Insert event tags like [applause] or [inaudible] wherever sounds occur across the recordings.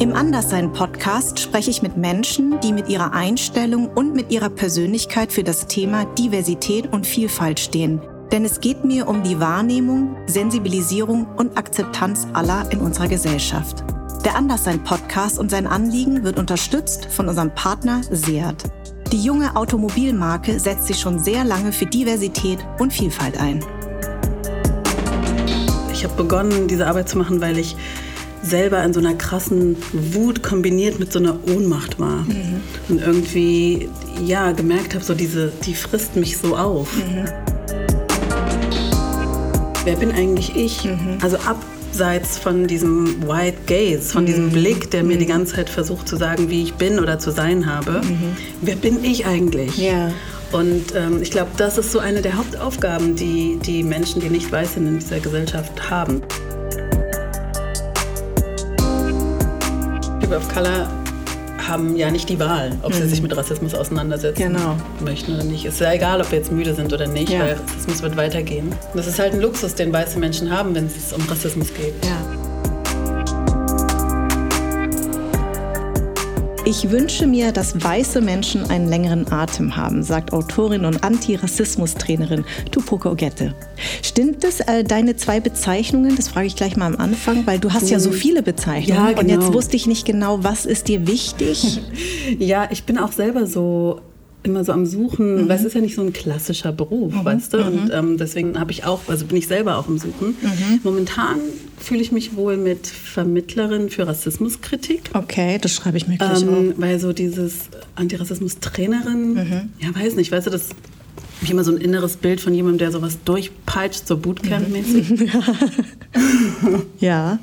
Im Anderssein-Podcast spreche ich mit Menschen, die mit ihrer Einstellung und mit ihrer Persönlichkeit für das Thema Diversität und Vielfalt stehen. Denn es geht mir um die Wahrnehmung, Sensibilisierung und Akzeptanz aller in unserer Gesellschaft. Der Anderssein-Podcast und sein Anliegen wird unterstützt von unserem Partner Seat. Die junge Automobilmarke setzt sich schon sehr lange für Diversität und Vielfalt ein. Ich habe begonnen, diese Arbeit zu machen, weil ich selber in so einer krassen Wut kombiniert mit so einer Ohnmacht war. Mhm. Und irgendwie, ja, gemerkt habe, so diese, die frisst mich so auf. Mhm. Wer bin eigentlich ich? Mhm. Also abseits von diesem White Gaze, von diesem mhm. Blick, der mir die mhm. ganze Zeit versucht zu sagen, wie ich bin oder zu sein habe. Mhm. Wer bin ich eigentlich? Ja. Und ähm, ich glaube, das ist so eine der Hauptaufgaben, die die Menschen, die nicht weiß sind, in dieser Gesellschaft haben. People of Color haben ja nicht die Wahl, ob sie mhm. sich mit Rassismus auseinandersetzen genau. möchten oder nicht. Es ist ja egal, ob wir jetzt müde sind oder nicht, ja. weil Rassismus wird weitergehen. Das ist halt ein Luxus, den weiße Menschen haben, wenn es um Rassismus geht. Ja. Ich wünsche mir, dass weiße Menschen einen längeren Atem haben, sagt Autorin und Antirassismus-Trainerin Tupoka Ogette. Stimmt das, äh, deine zwei Bezeichnungen? Das frage ich gleich mal am Anfang, weil du hast ja so viele Bezeichnungen. Ja, genau. Und jetzt genau. wusste ich nicht genau, was ist dir wichtig? [laughs] ja, ich bin auch selber so immer so am Suchen, mhm. weil es ist ja nicht so ein klassischer Beruf, mhm. weißt du? Und mhm. ähm, deswegen habe ich auch, also bin ich selber auch am Suchen. Mhm. Momentan fühle ich mich wohl mit Vermittlerin für Rassismuskritik. Okay, das schreibe ich mir gleich ähm, auf. Weil so dieses Antirassismus-Trainerin, mhm. ja weiß nicht, weißt du, das habe ich immer so ein inneres Bild von jemandem, der sowas durchpeitscht, so Bootcamp-mäßig. [laughs] ja.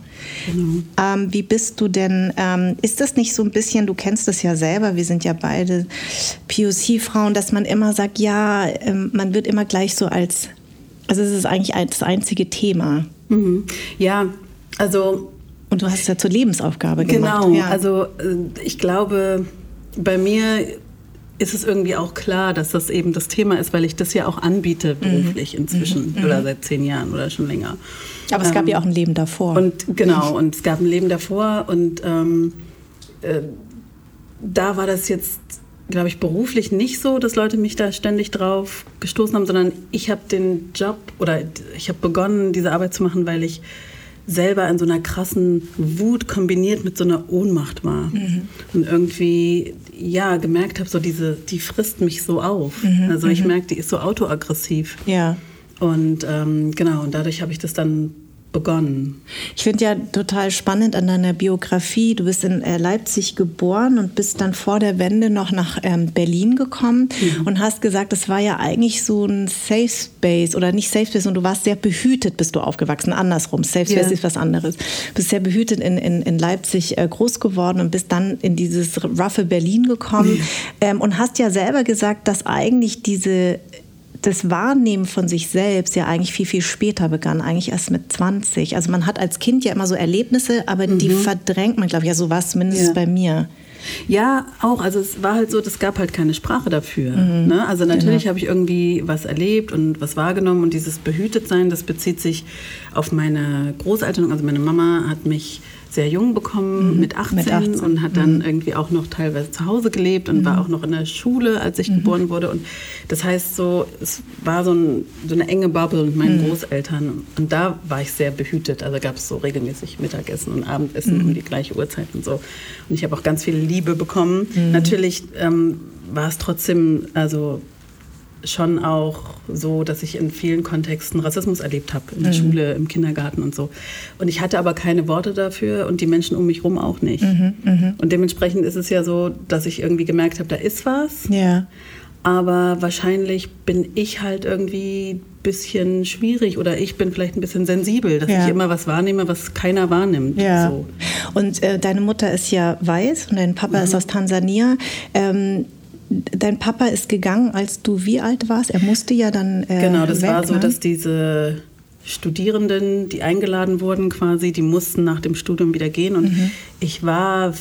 Genau. Ähm, wie bist du denn, ähm, ist das nicht so ein bisschen, du kennst das ja selber, wir sind ja beide POC-Frauen, dass man immer sagt, ja, ähm, man wird immer gleich so als, also es ist eigentlich das einzige Thema. Mhm. Ja, also. Und du hast es ja zur Lebensaufgabe gemacht. Genau, ja. also äh, ich glaube, bei mir ist es irgendwie auch klar, dass das eben das Thema ist, weil ich das ja auch anbiete beruflich mhm. inzwischen mhm. oder seit zehn Jahren oder schon länger. Aber es gab ähm, ja auch ein Leben davor. Und genau, und es gab ein Leben davor und ähm, äh, da war das jetzt, glaube ich, beruflich nicht so, dass Leute mich da ständig drauf gestoßen haben, sondern ich habe den Job oder ich habe begonnen, diese Arbeit zu machen, weil ich selber in so einer krassen Wut kombiniert mit so einer Ohnmacht war. Mhm. Und irgendwie, ja, gemerkt habe, so diese, die frisst mich so auf. Mhm. Also ich mhm. merke, die ist so autoaggressiv. Ja. Und ähm, genau, und dadurch habe ich das dann begonnen? Ich finde ja total spannend an deiner Biografie. Du bist in äh, Leipzig geboren und bist dann vor der Wende noch nach ähm, Berlin gekommen mhm. und hast gesagt, es war ja eigentlich so ein Safe Space oder nicht Safe Space und du warst sehr behütet, bist du aufgewachsen. Andersrum, Safe Space ja. ist was anderes. Du bist sehr behütet in, in, in Leipzig äh, groß geworden und bist dann in dieses roughe Berlin gekommen mhm. und hast ja selber gesagt, dass eigentlich diese das Wahrnehmen von sich selbst ja eigentlich viel, viel später begann, eigentlich erst mit 20. Also man hat als Kind ja immer so Erlebnisse, aber mhm. die verdrängt man, glaube ich, ja, so war es mindestens ja. bei mir. Ja, auch. Also es war halt so, es gab halt keine Sprache dafür. Mhm. Ne? Also natürlich genau. habe ich irgendwie was erlebt und was wahrgenommen und dieses Behütetsein, das bezieht sich auf meine Großeltern. Also meine Mama hat mich sehr jung bekommen, mhm. mit, 18, mit, 18, und hat dann mhm. irgendwie auch noch teilweise zu Hause gelebt und mhm. war auch noch in der Schule, als ich mhm. geboren wurde. Und das heißt so, es war so, ein, so eine enge Bubble mit meinen mhm. Großeltern. Und da war ich sehr behütet. Also gab es so regelmäßig Mittagessen und Abendessen um die gleiche Uhrzeit und so. Und ich habe auch ganz viel Liebe bekommen. Natürlich ähm, war es trotzdem, also schon auch so, dass ich in vielen Kontexten Rassismus erlebt habe, in der mhm. Schule, im Kindergarten und so. Und ich hatte aber keine Worte dafür und die Menschen um mich herum auch nicht. Mhm, mh. Und dementsprechend ist es ja so, dass ich irgendwie gemerkt habe, da ist was. Ja. Aber wahrscheinlich bin ich halt irgendwie ein bisschen schwierig oder ich bin vielleicht ein bisschen sensibel, dass ja. ich immer was wahrnehme, was keiner wahrnimmt. Ja. So. Und äh, deine Mutter ist ja weiß und dein Papa mhm. ist aus Tansania. Ähm, dein Papa ist gegangen, als du wie alt warst? Er musste ja dann. Äh, genau, das weg, war so, ne? dass diese Studierenden, die eingeladen wurden, quasi, die mussten nach dem Studium wieder gehen. Und mhm. ich war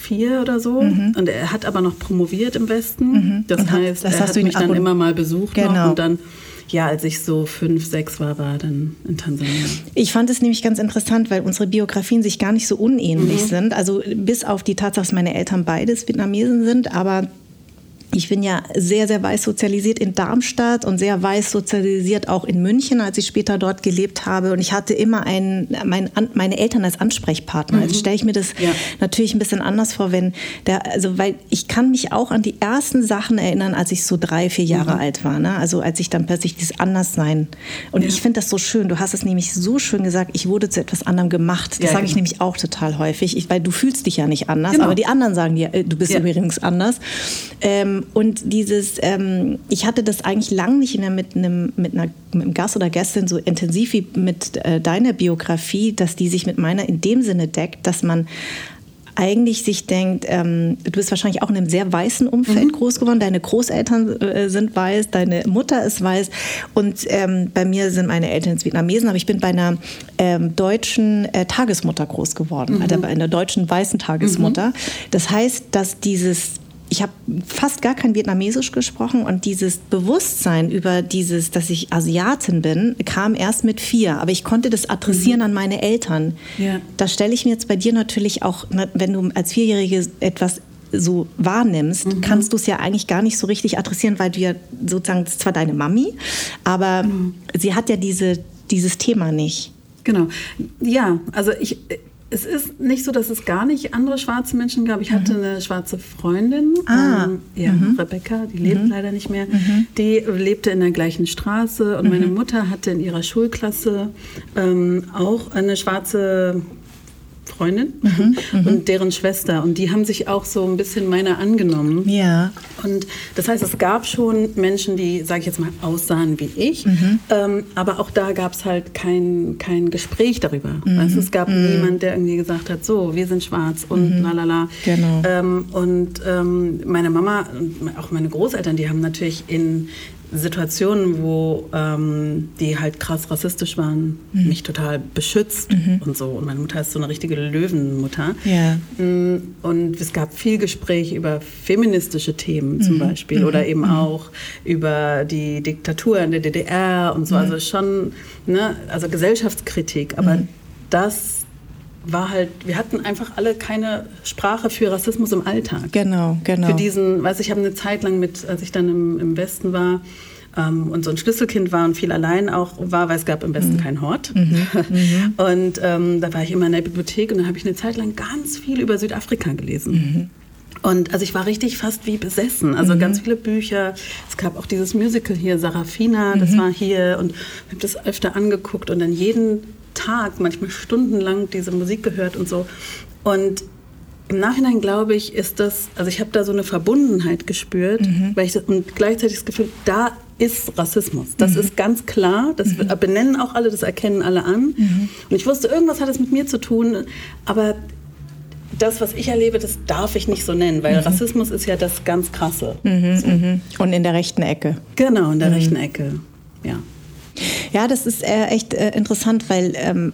vier oder so. Mhm. Und er hat aber noch promoviert im Westen. Mhm. Das und heißt, das er hat mich dann immer mal besucht genau. und dann ja, als ich so fünf, sechs war, war dann in Tansania. Ich fand es nämlich ganz interessant, weil unsere Biografien sich gar nicht so unähnlich mhm. sind. Also bis auf die Tatsache, dass meine Eltern beides Vietnamesen sind, aber ich bin ja sehr, sehr weiß sozialisiert in Darmstadt und sehr weiß sozialisiert auch in München, als ich später dort gelebt habe. Und ich hatte immer einen, mein, meine Eltern als Ansprechpartner. Mhm. Jetzt stelle ich mir das ja. natürlich ein bisschen anders vor, wenn der, also weil ich kann mich auch an die ersten Sachen erinnern, als ich so drei, vier Jahre mhm. alt war. Ne? Also als ich dann plötzlich dieses Anderssein. Und ja. ich finde das so schön. Du hast es nämlich so schön gesagt, ich wurde zu etwas anderem gemacht. Das ja, sage ich genau. nämlich auch total häufig, ich, weil du fühlst dich ja nicht anders, genau. aber die anderen sagen dir, äh, du bist übrigens anders. Ähm, und dieses, ähm, ich hatte das eigentlich lang nicht der, mit, einem, mit, einer, mit einem Gast oder Gästin so intensiv wie mit äh, deiner Biografie, dass die sich mit meiner in dem Sinne deckt, dass man eigentlich sich denkt, ähm, du bist wahrscheinlich auch in einem sehr weißen Umfeld mhm. groß geworden, deine Großeltern äh, sind weiß, deine Mutter ist weiß und ähm, bei mir sind meine Eltern Vietnamesen, aber ich bin bei einer ähm, deutschen äh, Tagesmutter groß geworden, mhm. also bei einer deutschen weißen Tagesmutter. Mhm. Das heißt, dass dieses ich habe fast gar kein Vietnamesisch gesprochen und dieses Bewusstsein über dieses, dass ich Asiatin bin, kam erst mit vier. Aber ich konnte das adressieren mhm. an meine Eltern. Ja. Da stelle ich mir jetzt bei dir natürlich auch, wenn du als Vierjährige etwas so wahrnimmst, mhm. kannst du es ja eigentlich gar nicht so richtig adressieren, weil du ja sozusagen, das ist zwar deine Mami, aber mhm. sie hat ja diese, dieses Thema nicht. Genau. Ja, also ich, es ist nicht so, dass es gar nicht andere schwarze Menschen gab. Ich hatte mhm. eine schwarze Freundin, ah. ähm, ja, mhm. Rebecca, die lebt mhm. leider nicht mehr. Mhm. Die lebte in der gleichen Straße und meine. Mutter hatte in ihrer Schulklasse ähm, auch eine schwarze Freundin mhm, mhm, und deren Schwester. Und die haben sich auch so ein bisschen meiner angenommen. Ja. Und das heißt, es gab schon Menschen, die, sage ich jetzt mal, aussahen wie ich. Mhm. Ähm, aber auch da gab es halt kein, kein Gespräch darüber. Mhm. Also es gab mhm. niemand, der irgendwie gesagt hat, so, wir sind schwarz und mhm. lalala. Genau. Ähm, und ähm, meine Mama und auch meine Großeltern, die haben natürlich in Situationen, wo ähm, die halt krass rassistisch waren, mhm. mich total beschützt mhm. und so. Und meine Mutter ist so eine richtige Löwenmutter. Ja. Mm, und es gab viel Gespräch über feministische Themen zum mhm. Beispiel mhm. oder eben mhm. auch über die Diktatur in der DDR und so. Also schon, ne, also Gesellschaftskritik. Aber das war halt, wir hatten einfach alle keine Sprache für Rassismus im Alltag. Genau, genau. Für diesen, weiß ich, habe eine Zeit lang mit, als ich dann im, im Westen war, ähm, und so ein Schlüsselkind war und viel allein auch war, weil es gab im Westen mhm. kein Hort. Mhm. [laughs] Mhm. und ähm, da war ich immer in der Bibliothek und dann habe ich eine Zeit lang ganz viel über Südafrika gelesen. Mhm. Und also ich war richtig fast wie besessen. Also mhm. ganz viele Bücher. Es gab auch dieses Musical hier, Sarafina, das mhm. war hier. Und ich habe das öfter angeguckt und dann jeden Tag, manchmal stundenlang diese Musik gehört und so. Und im Nachhinein glaube ich, ist das, also ich habe da so eine Verbundenheit gespürt, mhm. weil ich und gleichzeitig das Gefühl, da ist Rassismus. Das mhm. ist ganz klar. Das mhm. benennen auch alle, das erkennen alle an. Mhm. Und ich wusste, irgendwas hat es mit mir zu tun, aber das, was ich erlebe, das darf ich nicht so nennen, weil mhm. Rassismus ist ja das ganz Krasse. Mhm, so. Und in der rechten Ecke. Genau, in der rechten Ecke. Ja. Ja, das ist äh, echt äh, interessant, weil ähm,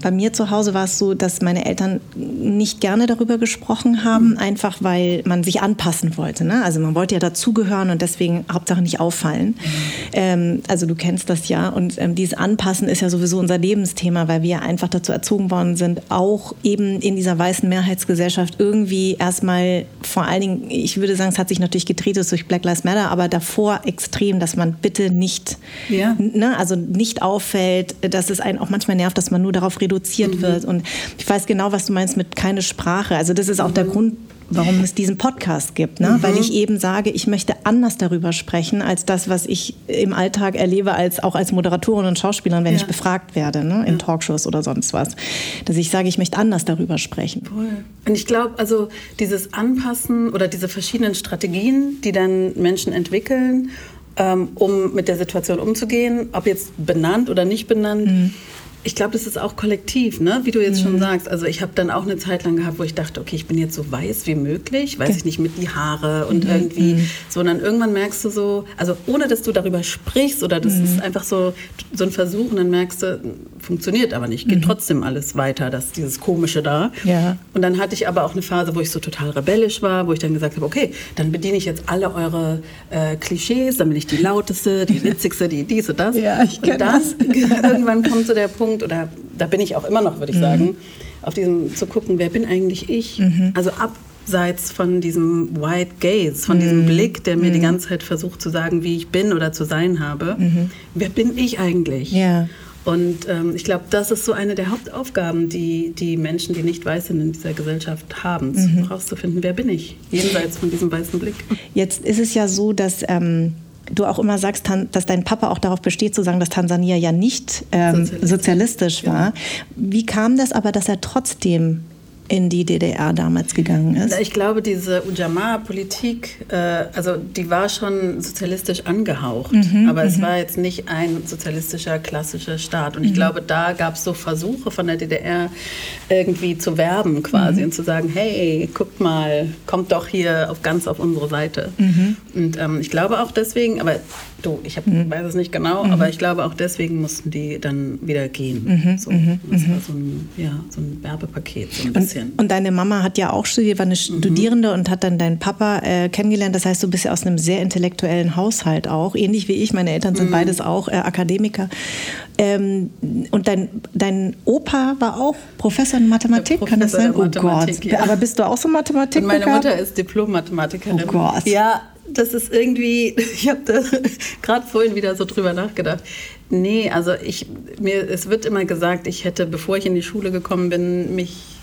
bei mir zu Hause war es so, dass meine Eltern nicht gerne darüber gesprochen haben, mhm. einfach weil man sich anpassen wollte. Ne? Also man wollte ja dazugehören und deswegen Hauptsache nicht auffallen. Mhm. Ähm, also du kennst das ja und ähm, dieses Anpassen ist ja sowieso unser Lebensthema, weil wir einfach dazu erzogen worden sind, auch eben in dieser weißen Mehrheitsgesellschaft irgendwie erstmal vor allen Dingen, ich würde sagen, es hat sich natürlich gedreht durch Black Lives Matter, aber davor extrem, dass man bitte nicht ja ne, also nicht auffällt, dass es einen auch manchmal nervt, dass man nur darauf reduziert mhm. wird. Und ich weiß genau, was du meinst mit keine Sprache. Also das ist auch mhm. der Grund, warum es diesen Podcast gibt, ne? Mhm. weil ich eben sage, ich möchte anders darüber sprechen als das, was ich im Alltag erlebe, als auch als Moderatorin und Schauspielerin, wenn ja. ich befragt werde ne? in ja. Talkshows oder sonst was, dass ich sage, ich möchte anders darüber sprechen. Voll. Und ich glaube, also dieses Anpassen oder diese verschiedenen Strategien, die dann Menschen entwickeln um mit der Situation umzugehen, ob jetzt benannt oder nicht benannt. Mhm. Ich glaube, das ist auch kollektiv, ne? wie du jetzt mhm. schon sagst. Also ich habe dann auch eine Zeit lang gehabt, wo ich dachte, okay, ich bin jetzt so weiß wie möglich, weiß okay. ich nicht, mit die Haare und mhm. irgendwie, mhm. sondern irgendwann merkst du so, also ohne dass du darüber sprichst oder das mhm. ist einfach so, so ein Versuch und dann merkst du, funktioniert aber nicht, geht mhm. trotzdem alles weiter, das, dieses Komische da. Ja. Und dann hatte ich aber auch eine Phase, wo ich so total rebellisch war, wo ich dann gesagt habe, okay, dann bediene ich jetzt alle eure äh, Klischees, dann bin ich die lauteste, die [laughs] witzigste, die dies und das. Ja, ich und dann das. [laughs] irgendwann kommt so der Punkt, oder da bin ich auch immer noch, würde ich mhm. sagen, auf diesem zu gucken, wer bin eigentlich ich? Mhm. Also abseits von diesem White Gaze, von mhm. diesem Blick, der mir mhm. die ganze Zeit versucht zu sagen, wie ich bin oder zu sein habe. Mhm. Wer bin ich eigentlich? Ja. Und ähm, ich glaube, das ist so eine der Hauptaufgaben, die die Menschen, die nicht weiß sind in dieser Gesellschaft haben, mhm. herauszufinden, wer bin ich, jenseits von diesem weißen Blick. Jetzt ist es ja so, dass ähm, du auch immer sagst, dass dein Papa auch darauf besteht, zu sagen, dass Tansania ja nicht ähm, sozialistisch. sozialistisch war. Ja. Wie kam das aber, dass er trotzdem in die DDR damals gegangen ist? Ich glaube, diese Ujamaa-Politik, äh, also die war schon sozialistisch angehaucht, mhm, aber es mhm. war jetzt nicht ein sozialistischer, klassischer Staat. Und ich mhm. glaube, da gab es so Versuche von der DDR irgendwie zu werben quasi mhm. und zu sagen, hey, guckt mal, kommt doch hier auf, ganz auf unsere Seite. Mhm. Und ähm, ich glaube auch deswegen, aber du, ich hab, mhm. weiß es nicht genau, aber ich glaube auch deswegen mussten die dann wieder gehen. So, das war so ein, ja, so ein Werbepaket, so ein bisschen bisschen. Und deine Mama hat ja auch studiert, war eine mhm. Studierende und hat dann deinen Papa äh, kennengelernt. Das heißt, du bist ja aus einem sehr intellektuellen Haushalt auch, ähnlich wie ich. Meine Eltern sind mhm. beides auch äh, Akademiker. Ähm, und dein, dein Opa war auch Professor in Mathematik, Professor kann das sein? Oh Gott. Ja. Aber bist du auch so Mathematik? Meine Mutter ist Diplom-Mathematikerin. Oh Gott. Ja, das ist irgendwie, [laughs] ich habe da gerade vorhin wieder so drüber nachgedacht. Nee, also ich, mir, es wird immer gesagt, ich hätte, bevor ich in die Schule gekommen bin, mich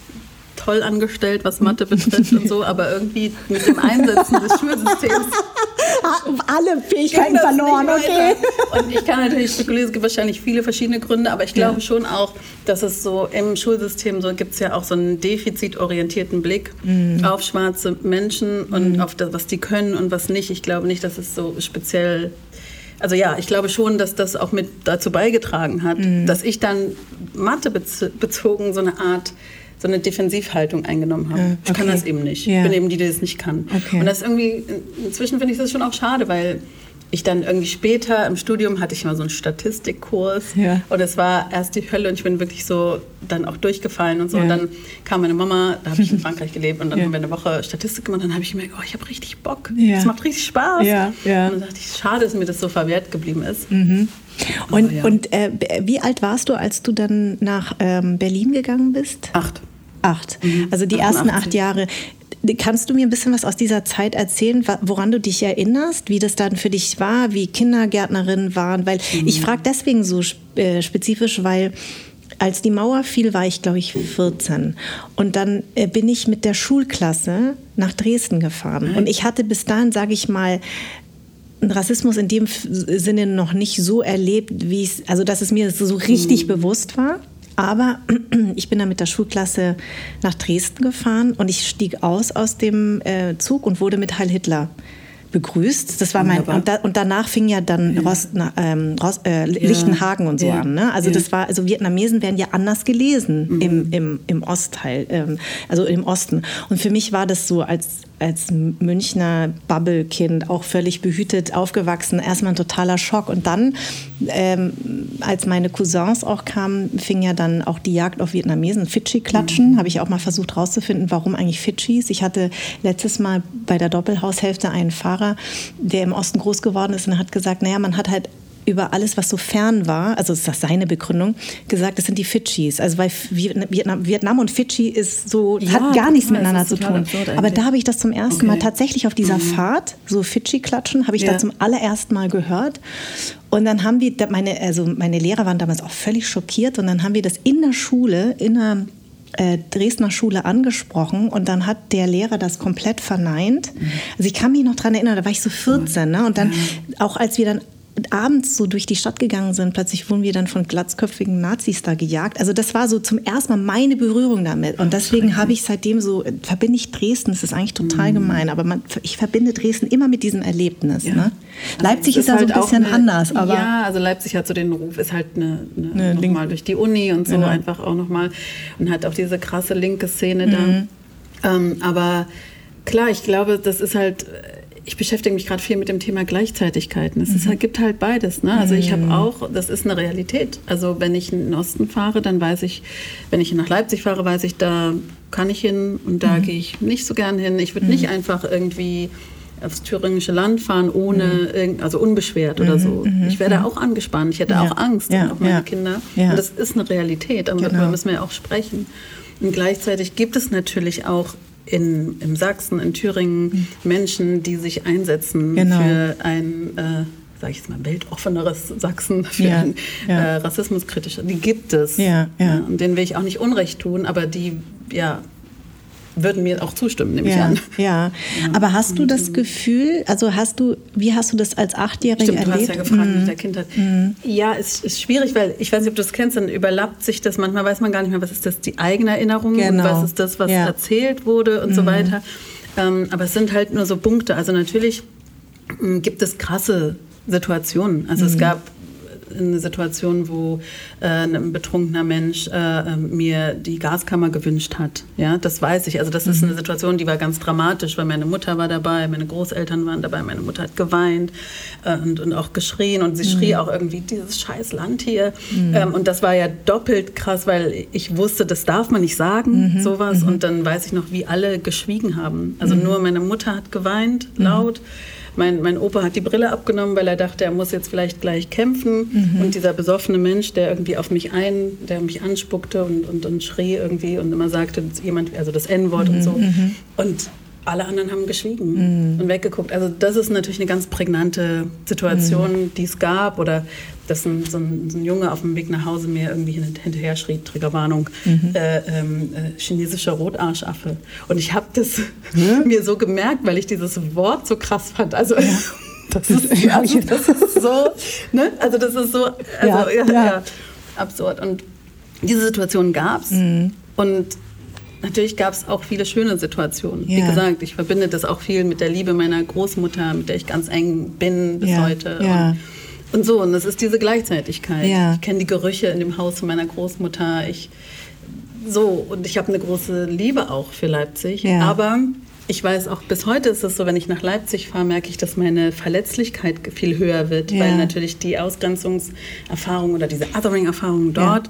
toll angestellt, was Mathe betrifft und so, aber irgendwie mit dem Einsetzen des Schulsystems [laughs] alle Fähigkeiten verloren, okay. Und ich kann natürlich spekulieren, es gibt wahrscheinlich viele verschiedene Gründe, aber ich glaube ja. schon auch, dass es so im Schulsystem so gibt es ja auch so einen defizitorientierten Blick mhm. auf schwarze Menschen und mhm. auf das, was die können und was nicht. Ich glaube nicht, dass es so speziell also ja, ich glaube schon, dass das auch mit dazu beigetragen hat, mhm. dass ich dann Mathe bezogen so eine Art so eine Defensivhaltung eingenommen habe. Okay. Ich kann das eben nicht. Ja. Ich bin eben die, die das nicht kann. Okay. Und das irgendwie, inzwischen finde ich das schon auch schade, weil ich dann irgendwie später im Studium hatte ich mal so einen Statistikkurs ja. und es war erst die Hölle und ich bin wirklich so dann auch durchgefallen und so. Ja. Und dann kam meine Mama, da habe ich in [laughs] Frankreich gelebt und dann ja. haben wir eine Woche Statistik gemacht und dann habe ich gemerkt, oh, ich habe richtig Bock. Es macht richtig Spaß. Und dann dachte ich, schade, dass mir das so verwehrt geblieben ist. Mhm. Und, und äh, wie alt warst du, als du dann nach ähm, Berlin gegangen bist? Acht acht. Mhm. Also die 88. ersten acht Jahre. Kannst du mir ein bisschen was aus dieser Zeit erzählen, woran du dich erinnerst, wie das dann für dich war, wie Kindergärtnerinnen waren? Weil mhm. ich frage deswegen so äh, spezifisch, weil als die Mauer fiel, war ich, glaube ich, 14. Und dann äh, bin ich mit der Schulklasse nach Dresden gefahren. Mhm. Und ich hatte bis dahin, sage ich mal, Rassismus in dem Sinne noch nicht so erlebt, wie es, also dass es mir so richtig mhm. bewusst war. Aber [clears throat] ich bin dann mit der Schulklasse nach Dresden gefahren und ich stieg aus aus dem äh, Zug und wurde mit Heil Hitler begrüßt. Das war mein und, da, und, danach fing ja dann ja. Rost, ähm, Rost, äh, Lichtenhagen und so ja. an. Ne? Also das war also Vietnamesen werden ja anders gelesen mhm. im, im, im Ostteil, ähm, also im Osten. Und für mich war das so als als Münchner Bubble-Kind auch völlig behütet aufgewachsen. Erstmal ein totaler Schock. Und dann, ähm, als meine Cousins auch kamen, fing ja dann auch die Jagd auf Vietnamesen. Fidschi-Klatschen. Mhm. Habe ich auch mal versucht herauszufinden, warum eigentlich Fidschis. Ich hatte letztes Mal bei der Doppelhaushälfte einen Fahrer, der im Osten groß geworden ist und hat gesagt, naja, man hat halt über alles, was so fern war, also ist das seine Begründung, gesagt, das sind die Fidschis. Also weil Vietnam, Vietnam und Fidschi ist so, ja, hat gar nichts miteinander zu tun. Aber da habe ich das zum ersten okay. Mal tatsächlich auf dieser mhm. Fahrt, so Fidschi-Klatschen, habe ich ja. da zum allerersten Mal gehört. Und dann haben wir, meine, also meine Lehrer waren damals auch völlig schockiert und dann haben wir das in der Schule, in der äh, Dresdner Schule angesprochen und dann hat der Lehrer das komplett verneint. Mhm. Also ich kann mich noch daran erinnern, da war ich so 14 ne? und dann auch als wir dann abends so durch die Stadt gegangen sind, plötzlich wurden wir dann von glatzköpfigen Nazis da gejagt. Also das war so zum ersten Mal meine Berührung damit. Und deswegen habe ich seitdem so, verbinde ich Dresden, das ist eigentlich total mhm. gemein, aber man, ich verbinde Dresden immer mit diesem Erlebnis. Ja. Ne? Also Leipzig ist, ist halt so ein bisschen eine, anders. Aber ja, also Leipzig hat so den Ruf, ist halt eine, eine, eine nochmal durch die Uni und so genau. einfach auch nochmal und hat auch diese krasse linke Szene mhm. da. Ähm, aber klar, ich glaube, das ist halt ich beschäftige mich gerade viel mit dem Thema Gleichzeitigkeiten. Es ist, mhm. gibt halt beides. Ne? Also ich habe mhm. auch, das ist eine Realität. Also wenn ich in den Osten fahre, dann weiß ich, wenn ich nach Leipzig fahre, weiß ich, da kann ich hin und da mhm. gehe ich nicht so gern hin. Ich würde nicht einfach irgendwie aufs thüringische Land fahren, ohne, also unbeschwert oder so. Ich wäre da auch angespannt. Ich hätte ja. auch Angst ja. auch meine ja. Kinder. Und das ist eine Realität, aber genau. darüber müssen wir ja auch sprechen. Und gleichzeitig gibt es natürlich auch in, in Sachsen, in Thüringen mhm. Menschen, die sich einsetzen genau. für ein, äh, sage ich jetzt mal, weltoffeneres Sachsen, für ja, ein ja. Äh, rassismuskritisches. Die gibt es. Ja, ja. und denen will ich auch nicht Unrecht tun, aber die, ja, würden mir auch zustimmen, nehme ja, ich an. Ja. ja, aber hast du das Gefühl, also hast du, wie hast du das als Achtjährige Stimmt, erlebt? Du hast ja gefragt mhm. mit der Kindheit. Mhm. Ja, es ist schwierig, weil ich weiß nicht, ob du das kennst, dann überlappt sich das, manchmal weiß man gar nicht mehr, was ist das, die eigene Erinnerung genau. und was ist das, was ja. erzählt wurde und mhm. so weiter. Ähm, aber es sind halt nur so Punkte. Also natürlich ähm, gibt es krasse Situationen. Also es mhm. gab eine Situation, wo äh, ein betrunkener Mensch äh, ähm, mir die Gaskammer gewünscht hat. Ja, das weiß ich. Also das mhm. ist eine Situation, die war ganz dramatisch, weil meine Mutter war dabei, meine Großeltern waren dabei, meine Mutter hat geweint äh, und, und auch geschrien und sie mhm. schrie auch irgendwie dieses scheiß Land hier. Mhm. Ähm, und das war ja doppelt krass, weil ich wusste, das darf man nicht sagen, mhm. sowas. Mhm. Und dann weiß ich noch, wie alle geschwiegen haben. Also mhm. nur meine Mutter hat geweint, laut. Mein, mein Opa hat die Brille abgenommen, weil er dachte, er muss jetzt vielleicht gleich kämpfen. Mhm. Und dieser besoffene Mensch, der irgendwie auf mich ein, der mich anspuckte und, und, und schrie irgendwie und immer sagte, jemand, also das N-Wort mhm. und so. Mhm. Und alle anderen haben geschwiegen mhm. und weggeguckt. Also das ist natürlich eine ganz prägnante Situation, mhm. die es gab. Oder dass ein, so, ein, so, ein, Junge auf dem Weg nach Hause mir irgendwie hinterher schrie, Triggerwarnung, mhm. äh, ähm, äh, chinesischer Rotarschaffe. Und ich habe das hm? [laughs] mir so gemerkt, weil ich dieses Wort so krass fand. Also ja. [laughs] das, ist, also, das ist so, [laughs] ne? also das ist so, also, ja, ja, ja. absurd. Und diese Situation gab es. Mhm. Und natürlich gab es auch viele schöne Situationen. Ja. Wie gesagt, ich verbinde das auch viel mit der Liebe meiner Großmutter, mit der ich ganz eng bin bis ja. heute. Ja. Und, und, so, und das ist diese Gleichzeitigkeit. Ich kenne die Gerüche in dem Haus von meiner Großmutter. Ich, so, und ich habe eine große Liebe auch für Leipzig. Aber ich weiß auch, bis heute ist es so, wenn ich nach Leipzig fahre, merke ich, dass meine Verletzlichkeit viel höher wird, weil natürlich die Ausgrenzungserfahrung oder diese Othering-Erfahrung dort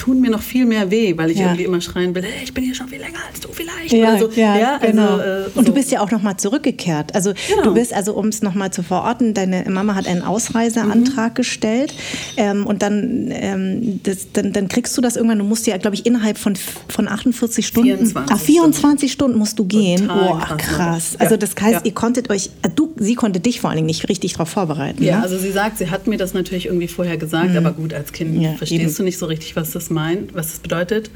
tun mir noch viel mehr weh, weil ich ja. irgendwie immer schreien will, hey, ich bin hier schon viel länger als du vielleicht. Ja, so. ja, ja also, genau. Äh, so. Und du bist ja auch nochmal zurückgekehrt. Also genau. du bist, also um es nochmal zu verorten, deine Mama hat einen Ausreiseantrag mhm. gestellt ähm, und dann, ähm, das, dann, dann kriegst du das irgendwann, du musst ja, glaube ich, innerhalb von, von 48 Stunden, 24, ah, 24 Stunden musst du gehen. Boah, krass. krass. Also das heißt, ihr konntet euch, äh, du, sie konnte dich vor allen Dingen nicht richtig darauf vorbereiten. Ja, ne? also sie sagt, sie hat mir das natürlich irgendwie vorher gesagt, mhm. aber gut, als Kind verstehst eben. du nicht so richtig, was das meint, was das bedeutet.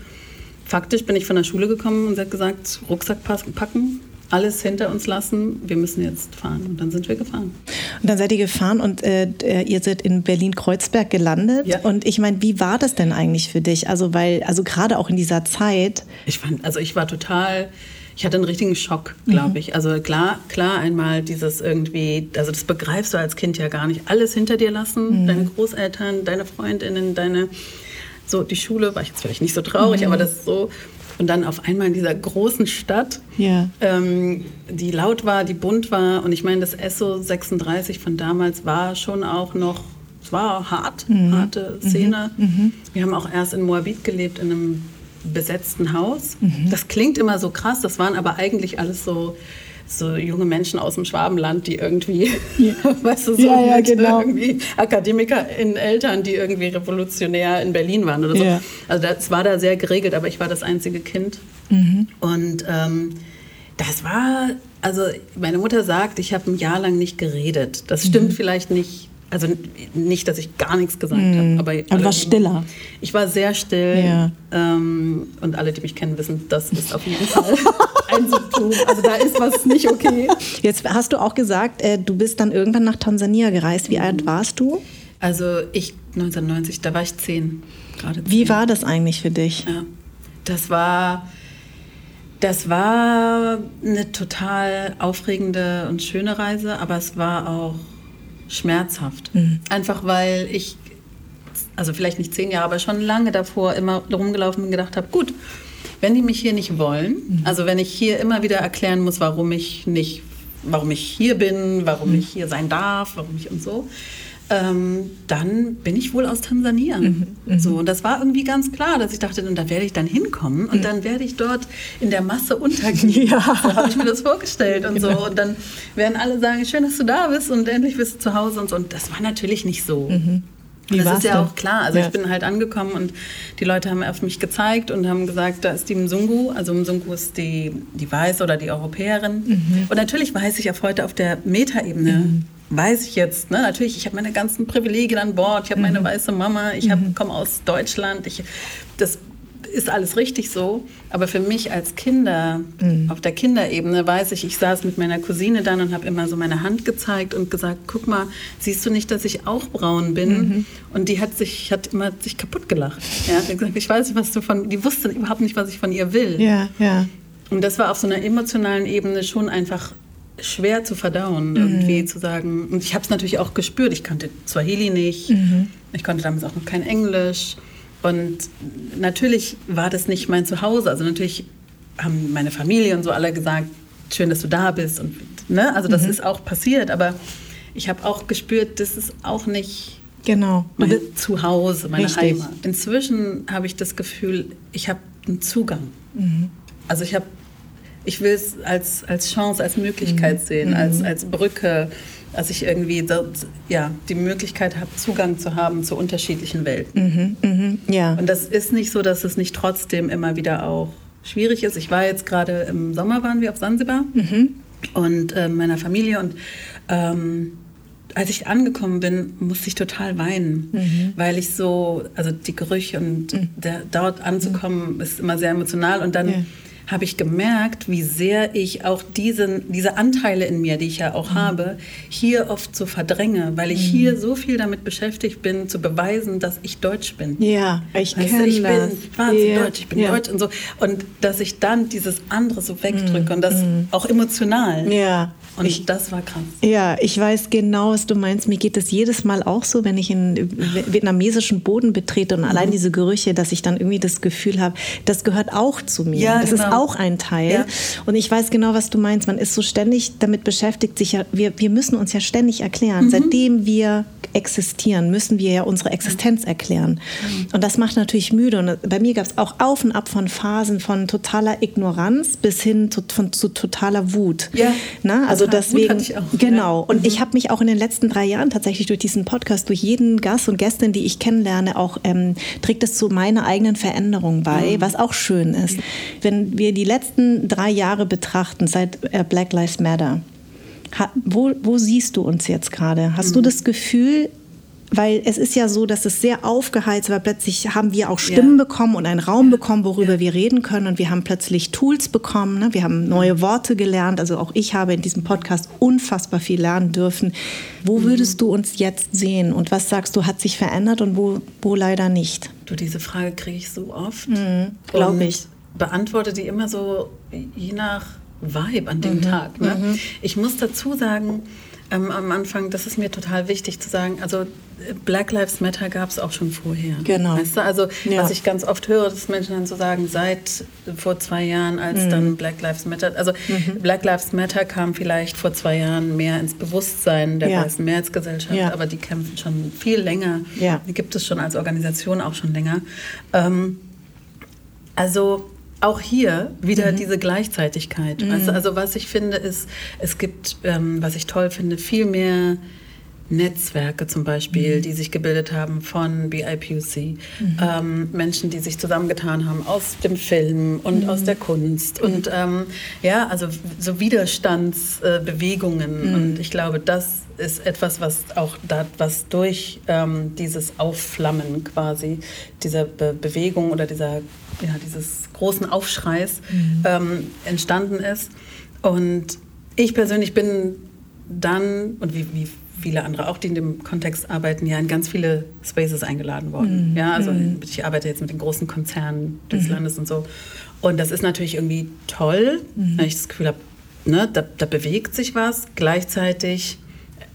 Faktisch bin ich von der Schule gekommen und sie hat gesagt, Rucksack packen, alles hinter uns lassen, wir müssen jetzt fahren. Und dann sind wir gefahren. Und dann seid ihr gefahren und äh, ihr seid in Berlin-Kreuzberg gelandet. Ja. Und ich meine, wie war das denn eigentlich für dich? Also, weil, also gerade auch in dieser Zeit. Ich fand, also ich war total. Ich hatte einen richtigen Schock, glaube mhm. ich. Also klar, klar einmal dieses irgendwie, also das begreifst du als Kind ja gar nicht. Alles hinter dir lassen, mhm. deine Großeltern, deine Freundinnen, deine so die Schule war ich jetzt vielleicht nicht so traurig, mhm. aber das ist so. Und dann auf einmal in dieser großen Stadt, ja. ähm, die laut war, die bunt war. Und ich meine, das ESSO 36 von damals war schon auch noch, es war hart, mhm. harte Szene. Mhm. mhm. Wir haben auch erst in Moabit gelebt, in einem besetzten Haus. Mhm. Das klingt immer so krass, das waren aber eigentlich alles so so junge Menschen aus dem Schwabenland, die irgendwie, ja. [laughs] weißt du, so ja, ja, genau. irgendwie Akademiker in Eltern, die irgendwie revolutionär in Berlin waren oder so. Ja. Also das war da sehr geregelt, aber ich war das einzige Kind. Mhm. Und ähm, das war, also meine Mutter sagt, ich habe ein Jahr lang nicht geredet. Das stimmt mhm. vielleicht nicht also nicht, dass ich gar nichts gesagt mm. habe. Aber, aber du warst stiller. Ich war sehr still. Ja. Ähm, und alle, die mich kennen, wissen, das ist auf jeden Fall [laughs] ein Symptom. Also da ist was nicht okay. Jetzt hast du auch gesagt, äh, du bist dann irgendwann nach Tansania gereist. Wie mhm. alt warst du? Also ich 1990, da war ich zehn. Gerade zehn. Wie war das eigentlich für dich? Ja, das war... Das war eine total aufregende und schöne Reise, aber es war auch schmerzhaft. Mhm. Einfach weil ich, also vielleicht nicht zehn Jahre, aber schon lange davor immer rumgelaufen und gedacht habe, gut, wenn die mich hier nicht wollen, mhm. also wenn ich hier immer wieder erklären muss, warum ich nicht warum ich hier bin, warum mhm. ich hier sein darf, warum ich und so ähm, dann bin ich wohl aus Tansania. Mhm, mhm, so, und das war irgendwie ganz klar, dass ich dachte, und da werde ich dann hinkommen und mhm. dann werde ich dort in der Masse untergehen. [laughs] Ja. So habe ich mir das vorgestellt und genau. so. Und dann werden alle sagen, schön, dass du da bist und endlich bist du zu Hause und so. Und das war natürlich nicht so. Mhm. Wie das ist ja denn? auch klar. Also ja. ich bin halt angekommen und die Leute haben auf mich gezeigt und haben gesagt, da ist die Mzungu. Also Mzungu ist die, die Weiße oder die Europäerin. Mhm. Und natürlich weiß ich auf heute auf der Metaebene, mhm weiß ich jetzt, ne, natürlich, ich habe meine ganzen Privilegien an Bord, ich habe meine mhm. weiße Mama, ich mhm. komme aus Deutschland, ich, das ist alles richtig so. Aber für mich als Kinder, mhm. auf der Kinderebene, weiß ich, ich saß mit meiner Cousine dann und habe immer so meine Hand gezeigt und gesagt, guck mal, siehst du nicht, dass ich auch braun bin? Mhm. Und die hat sich, hat immer sich kaputt gelacht. Ja, hat gesagt, ich weiß nicht, was du von, die wusste überhaupt nicht, was ich von ihr will. Ja, ja. Und das war auf so einer emotionalen Ebene schon einfach schwer zu verdauen, mhm. irgendwie zu sagen. Und ich habe es natürlich auch gespürt. Ich kannte Swahili nicht. Mhm. Ich konnte damals auch noch kein Englisch. Und natürlich war das nicht mein Zuhause. Also natürlich haben meine Familie und so alle gesagt, schön, dass du da bist. Und, ne? Also das mhm. ist auch passiert. Aber ich habe auch gespürt, das ist auch nicht genau. mein Zuhause, meine Richtig. Heimat. Inzwischen habe ich das Gefühl, ich habe einen Zugang. Mhm. Also ich habe ich will es als, als Chance, als Möglichkeit mhm. sehen, als, mhm. als Brücke, dass ich irgendwie dort, ja, die Möglichkeit habe, Zugang zu haben zu unterschiedlichen Welten. Mhm. Mhm. Ja. Und das ist nicht so, dass es nicht trotzdem immer wieder auch schwierig ist. Ich war jetzt gerade im Sommer, waren wir auf Sansibar mhm. und äh, meiner Familie und ähm, als ich angekommen bin, musste ich total weinen, mhm. weil ich so, also die Gerüche und mhm. der, dort anzukommen, ist immer sehr emotional und dann ja habe ich gemerkt, wie sehr ich auch diesen, diese Anteile in mir, die ich ja auch mhm. habe, hier oft so verdränge, weil ich mhm. hier so viel damit beschäftigt bin, zu beweisen, dass ich Deutsch bin. Ja, ich kenne Ich bin wahnsinnig ja. deutsch, ich bin ja. deutsch und so. Und dass ich dann dieses andere so wegdrücke mhm. und das mhm. auch emotional. Ja. Und ich, das war krass. Ja, ich weiß genau, was du meinst. Mir geht es jedes Mal auch so, wenn ich in vietnamesischen Boden betrete und mhm. allein diese Gerüche, dass ich dann irgendwie das Gefühl habe, das gehört auch zu mir. Ja, das genau. ist auch ein Teil. Ja. Und ich weiß genau, was du meinst. Man ist so ständig damit beschäftigt, sich ja, wir, wir müssen uns ja ständig erklären. Mhm. Seitdem wir existieren, müssen wir ja unsere Existenz erklären. Mhm. Und das macht natürlich müde. Und bei mir gab es auch auf und ab von Phasen von totaler Ignoranz bis hin zu, von, zu totaler Wut. Ja. Na, also also deswegen, ich auch, genau. Und mhm. ich habe mich auch in den letzten drei Jahren tatsächlich durch diesen Podcast, durch jeden Gast und Gästin, die ich kennenlerne, auch ähm, trägt es zu meiner eigenen Veränderung bei, mhm. was auch schön ist. Wenn wir die letzten drei Jahre betrachten, seit äh, Black Lives Matter, wo, wo siehst du uns jetzt gerade? Hast mhm. du das Gefühl, weil es ist ja so, dass es sehr aufgeheizt war. Plötzlich haben wir auch Stimmen ja. bekommen und einen Raum bekommen, worüber ja. wir reden können. Und wir haben plötzlich Tools bekommen. Ne? Wir haben neue Worte gelernt. Also auch ich habe in diesem Podcast unfassbar viel lernen dürfen. Wo mhm. würdest du uns jetzt sehen? Und was sagst du, hat sich verändert und wo, wo leider nicht? Du, diese Frage kriege ich so oft. Mhm, Glaube ich. Beantworte die immer so je nach Vibe an dem mhm. Tag. Ne? Mhm. Ich muss dazu sagen, ähm, am Anfang, das ist mir total wichtig zu sagen. Also Black Lives Matter gab es auch schon vorher. Genau. Weißt du? Also ja. was ich ganz oft höre, dass Menschen dann so sagen, seit vor zwei Jahren, als mhm. dann Black Lives Matter, also mhm. Black Lives Matter kam vielleicht vor zwei Jahren mehr ins Bewusstsein der ja. weißen Mehrheitsgesellschaft, ja. aber die kämpfen schon viel länger. Ja. Die gibt es schon als Organisation auch schon länger. Ähm, also auch hier wieder mhm. diese Gleichzeitigkeit. Mhm. Also, also, was ich finde, ist, es gibt, ähm, was ich toll finde, viel mehr Netzwerke zum Beispiel, mhm. die sich gebildet haben von BIPUC, mhm. ähm, Menschen, die sich zusammengetan haben aus dem Film und mhm. aus der Kunst und ähm, ja, also so Widerstandsbewegungen äh, und ich glaube, das ist etwas, was auch da, was durch ähm, dieses Aufflammen quasi dieser Be Bewegung oder dieser, ja, dieses großen Aufschreis mhm. ähm, entstanden ist. Und ich persönlich bin dann, und wie, wie viele andere auch, die in dem Kontext arbeiten, ja in ganz viele Spaces eingeladen worden. Mhm. Ja, also mhm. ich arbeite jetzt mit den großen Konzernen des mhm. Landes und so. Und das ist natürlich irgendwie toll, mhm. weil ich das Gefühl habe, ne, da, da bewegt sich was. Gleichzeitig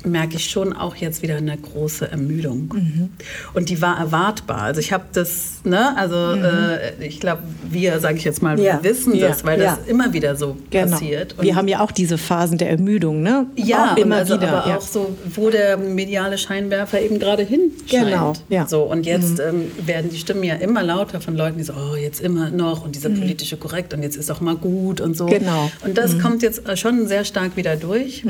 merke ich schon auch jetzt wieder eine große Ermüdung. Mhm. Und die war erwartbar. Also ich habe das, ne, also mhm. äh, ich glaube, wir, sage ich jetzt mal, ja. wissen ja. das, weil ja. das immer wieder so genau. passiert. Und wir haben ja auch diese Phasen der Ermüdung, ne? Ja, auch immer also wieder. Aber auch so, wo der mediale Scheinwerfer eben gerade hinscheint. Genau. Ja. So, und jetzt mhm. ähm, werden die Stimmen ja immer lauter von Leuten, die so, oh, jetzt immer noch und dieser mhm. politische Korrekt und jetzt ist auch mal gut und so. Genau. Und das mhm. kommt jetzt schon sehr stark wieder durch.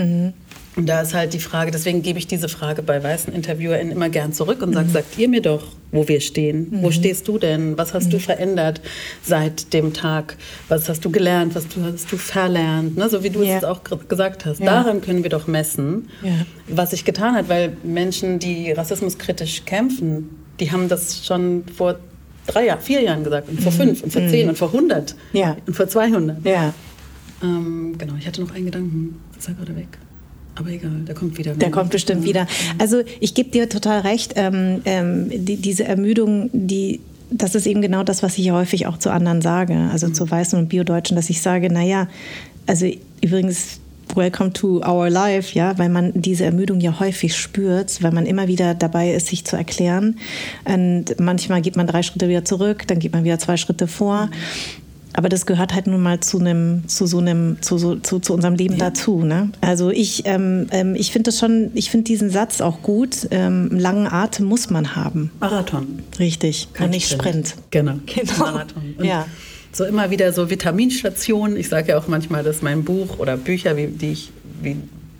Und da ist halt die Frage, deswegen gebe ich diese Frage bei weißen InterviewerInnen immer gern zurück und sage, mhm. sagt ihr mir doch, wo wir stehen. Mhm. Wo stehst du denn? Was hast mhm. du verändert seit dem Tag? Was hast du gelernt? Was hast du verlernt? Ne? So wie du ja. es auch gesagt hast. Ja. Daran können wir doch messen, ja. was sich getan hat. Weil Menschen, die rassismuskritisch kämpfen, die haben das schon vor drei Jahren, vier Jahren gesagt und vor mhm. fünf und vor zehn mhm. und vor hundert und vor zweihundert. Ja. Ähm, genau, ich hatte noch einen Gedanken. Das ja gerade weg. Aber egal, der kommt wieder. Der kommt bestimmt wieder. Also ich gebe dir total recht, ähm, ähm, die, diese Ermüdung, die das ist eben genau das, was ich häufig auch zu anderen sage, also mhm. zu Weißen und Biodeutschen, dass ich sage, naja, also übrigens, welcome to our life, ja, weil man diese Ermüdung ja häufig spürt, weil man immer wieder dabei ist, sich zu erklären. Und manchmal geht man drei Schritte wieder zurück, dann geht man wieder zwei Schritte vor. Mhm. Aber das gehört halt nun mal zu einem, zu so einem, zu, so, zu, zu unserem Leben ja. dazu. Ne? Also ich, ähm, ähm ich finde das schon, ich finde diesen Satz auch gut. Ähm, langen Atem muss man haben. Marathon. Richtig. Kein und nicht Sprint. Sprint. Genau. genau. Marathon. Und ja. So immer wieder so Vitaminstationen. Ich sage ja auch manchmal, dass mein Buch oder Bücher, wie, die ich, wie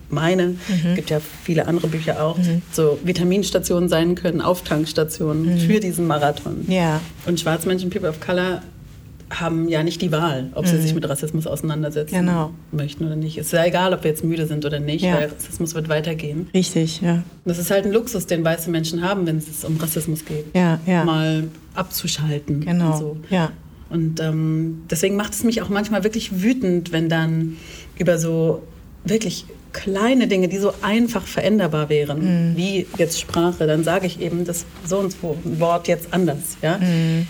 meine, mhm. gibt ja viele andere Bücher auch, mhm. so Vitaminstationen sein können, Auftankstationen mhm. für diesen Marathon. Ja. Und Schwarzmenschen, People of Color haben ja nicht die Wahl, ob sie mhm. sich mit Rassismus auseinandersetzen genau. möchten oder nicht. Es ist ja egal, ob wir jetzt müde sind oder nicht, ja. weil Rassismus wird weitergehen. Richtig, ja. Das ist halt ein Luxus, den weiße Menschen haben, wenn es um Rassismus geht. Ja, ja. Mal abzuschalten. Genau. Und so. Ja. Und ähm, deswegen macht es mich auch manchmal wirklich wütend, wenn dann über so wirklich kleine Dinge, die so einfach veränderbar wären, mhm. wie jetzt Sprache, dann sage ich eben das so und so Wort jetzt anders. Ja? Mhm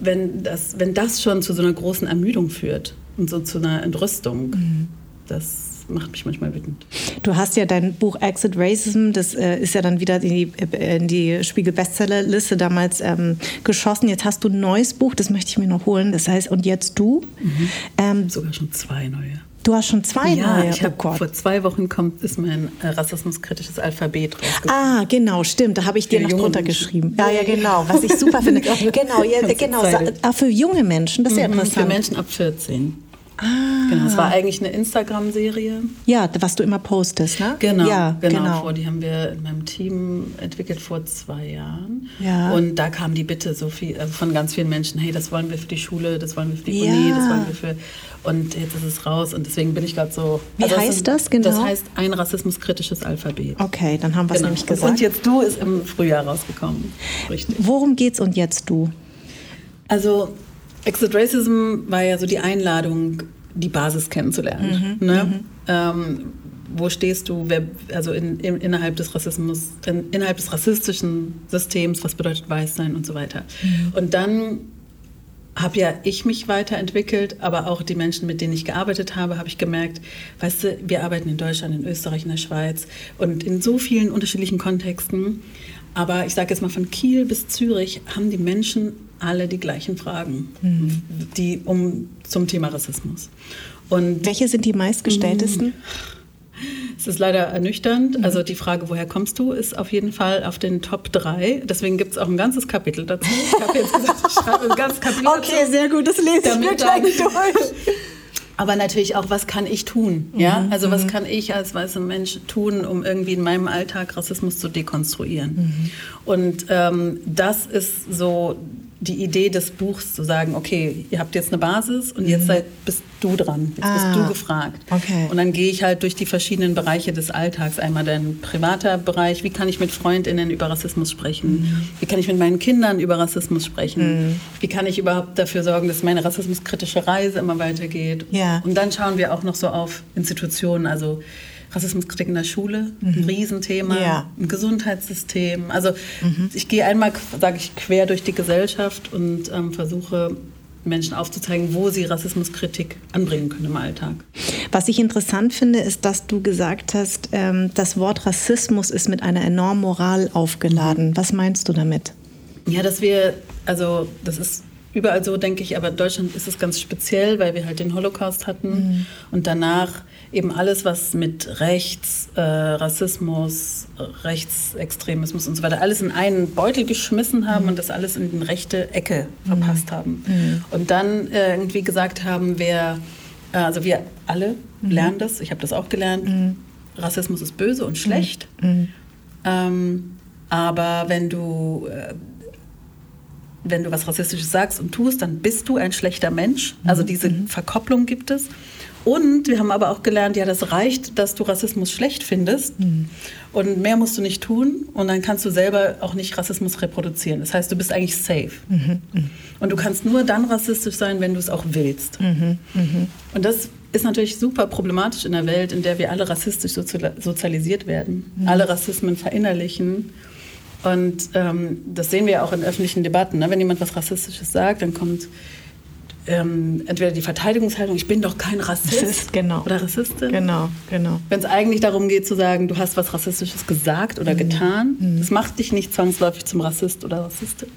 wenn das, wenn das schon zu so einer großen Ermüdung führt und so zu einer Entrüstung, mhm. das macht mich manchmal wütend. Du hast ja dein Buch Exit Racism, das äh, ist ja dann wieder in die, äh, in die Spiegel-Bestsellerliste damals ähm, geschossen. Jetzt hast du ein neues Buch, das möchte ich mir noch holen. Das heißt, und jetzt du? Mhm. Ähm, Sogar schon zwei neue. Du hast schon zwei ja, neue. Ich oh vor zwei Wochen kommt, ist mein äh, rassismuskritisches Alphabet rausgekommen. Ah, genau, stimmt. Da habe ich dir noch drunter geschrieben. Ja, ja, genau. Was ich super [laughs] finde. genau, ja, [laughs] genau. Ah, für junge Menschen, das ist ja mhm, interessant. Für Menschen ab 14. Ah. Genau, es war eigentlich eine Instagram-Serie. Ja, was du immer postest, ne? Genau, ja, genau. genau. Vor, die haben wir in meinem Team entwickelt vor zwei Jahren. Ja. Und da kam die Bitte so viel also von ganz vielen Menschen, hey, das wollen wir für die Schule, das wollen wir für die ja. Uni, das wollen wir für... Und jetzt ist es raus und deswegen bin ich gerade so... Wie also heißt das, das genau? Das heißt ein rassismuskritisches Alphabet. Okay, dann haben wir es genau. nämlich gesagt. Und jetzt du ist im Frühjahr rausgekommen. Richtig. Worum geht's und jetzt du? Also Exit Racism war ja so die Einladung, die Basis kennenzulernen. Mhm. Ne? Mhm. Ähm, wo stehst du, wer, also in, in, innerhalb des Rassismus, in, innerhalb des rassistischen Systems, was bedeutet weiß sein und so weiter. Mhm. Und dann habe ja ich mich weiterentwickelt, aber auch die Menschen, mit denen ich gearbeitet habe, habe ich gemerkt, weißt du, wir arbeiten in Deutschland, in Österreich, in der Schweiz und in so vielen unterschiedlichen Kontexten. Aber ich sage jetzt mal von Kiel bis Zürich haben die Menschen alle die gleichen Fragen, mhm. die um zum Thema Rassismus. Und welche sind die meistgestelltesten? Mhm. Es ist leider ernüchternd. Mhm. Also die Frage, woher kommst du, ist auf jeden Fall auf den Top 3. Deswegen gibt es auch ein ganzes Kapitel dazu. Ich habe jetzt gesagt, ich schreibe ein ganzes Kapitel [laughs] okay, dazu. Okay, sehr gut, das lese ich mir gleich durch. [laughs] Aber natürlich auch, was kann ich tun? Ja, mhm. also was mhm. kann ich als weißer Mensch tun, um irgendwie in meinem Alltag Rassismus zu dekonstruieren? Mhm. Und ähm, das ist so die Idee des Buchs zu sagen, okay, ihr habt jetzt eine Basis und jetzt mhm. seid, bist du dran, jetzt ah, bist du gefragt. Okay. Und dann gehe ich halt durch die verschiedenen Bereiche des Alltags. Einmal dein privater Bereich, wie kann ich mit Freundinnen über Rassismus sprechen? Mhm. Wie kann ich mit meinen Kindern über Rassismus sprechen? Mhm. Wie kann ich überhaupt dafür sorgen, dass meine rassismuskritische Reise immer weitergeht? Ja. Und dann schauen wir auch noch so auf Institutionen, also Rassismuskritik in der Schule, mhm. ein Riesenthema, ja. im Gesundheitssystem. Also mhm. ich gehe einmal, sage ich, quer durch die Gesellschaft und ähm, versuche Menschen aufzuzeigen, wo sie Rassismuskritik anbringen können im Alltag. Was ich interessant finde, ist, dass du gesagt hast, ähm, das Wort Rassismus ist mit einer enormen Moral aufgeladen. Was meinst du damit? Ja, dass wir, also das ist überall so, denke ich, aber in Deutschland ist es ganz speziell, weil wir halt den Holocaust hatten mhm. und danach eben alles, was mit Rechts, äh, Rassismus, Rechtsextremismus und so weiter, alles in einen Beutel geschmissen haben mhm. und das alles in die rechte Ecke verpasst mhm. haben. Mhm. Und dann äh, irgendwie gesagt haben, wer, äh, also wir alle mhm. lernen das, ich habe das auch gelernt, mhm. Rassismus ist böse und schlecht. Ähm, aber wenn du äh, wenn du was Rassistisches sagst und tust, dann bist du ein schlechter Mensch. Also diese mhm. Verkopplung gibt es. Und wir haben aber auch gelernt, ja, das reicht, dass du Rassismus schlecht findest. Mhm. Und mehr musst du nicht tun. Und dann kannst du selber auch nicht Rassismus reproduzieren. Das heißt, du bist eigentlich safe. Mhm. mhm. Und du kannst nur dann rassistisch sein, wenn du es auch willst. Mhm. mhm. Und das ist natürlich super problematisch in der Welt, in der wir alle rassistisch sozialisiert werden. Mhm. Alle Rassismen verinnerlichen und ähm, das sehen wir auch in öffentlichen Debatten. Ne? Wenn jemand was Rassistisches sagt, dann kommt ähm, entweder die Verteidigungshaltung, ich bin doch kein Rassist, Rassist genau. oder Rassistin. Genau, genau. Wenn es eigentlich darum geht zu sagen, du hast was Rassistisches gesagt oder mhm. getan, mhm. das macht dich nicht zwangsläufig zum Rassist oder Rassistin.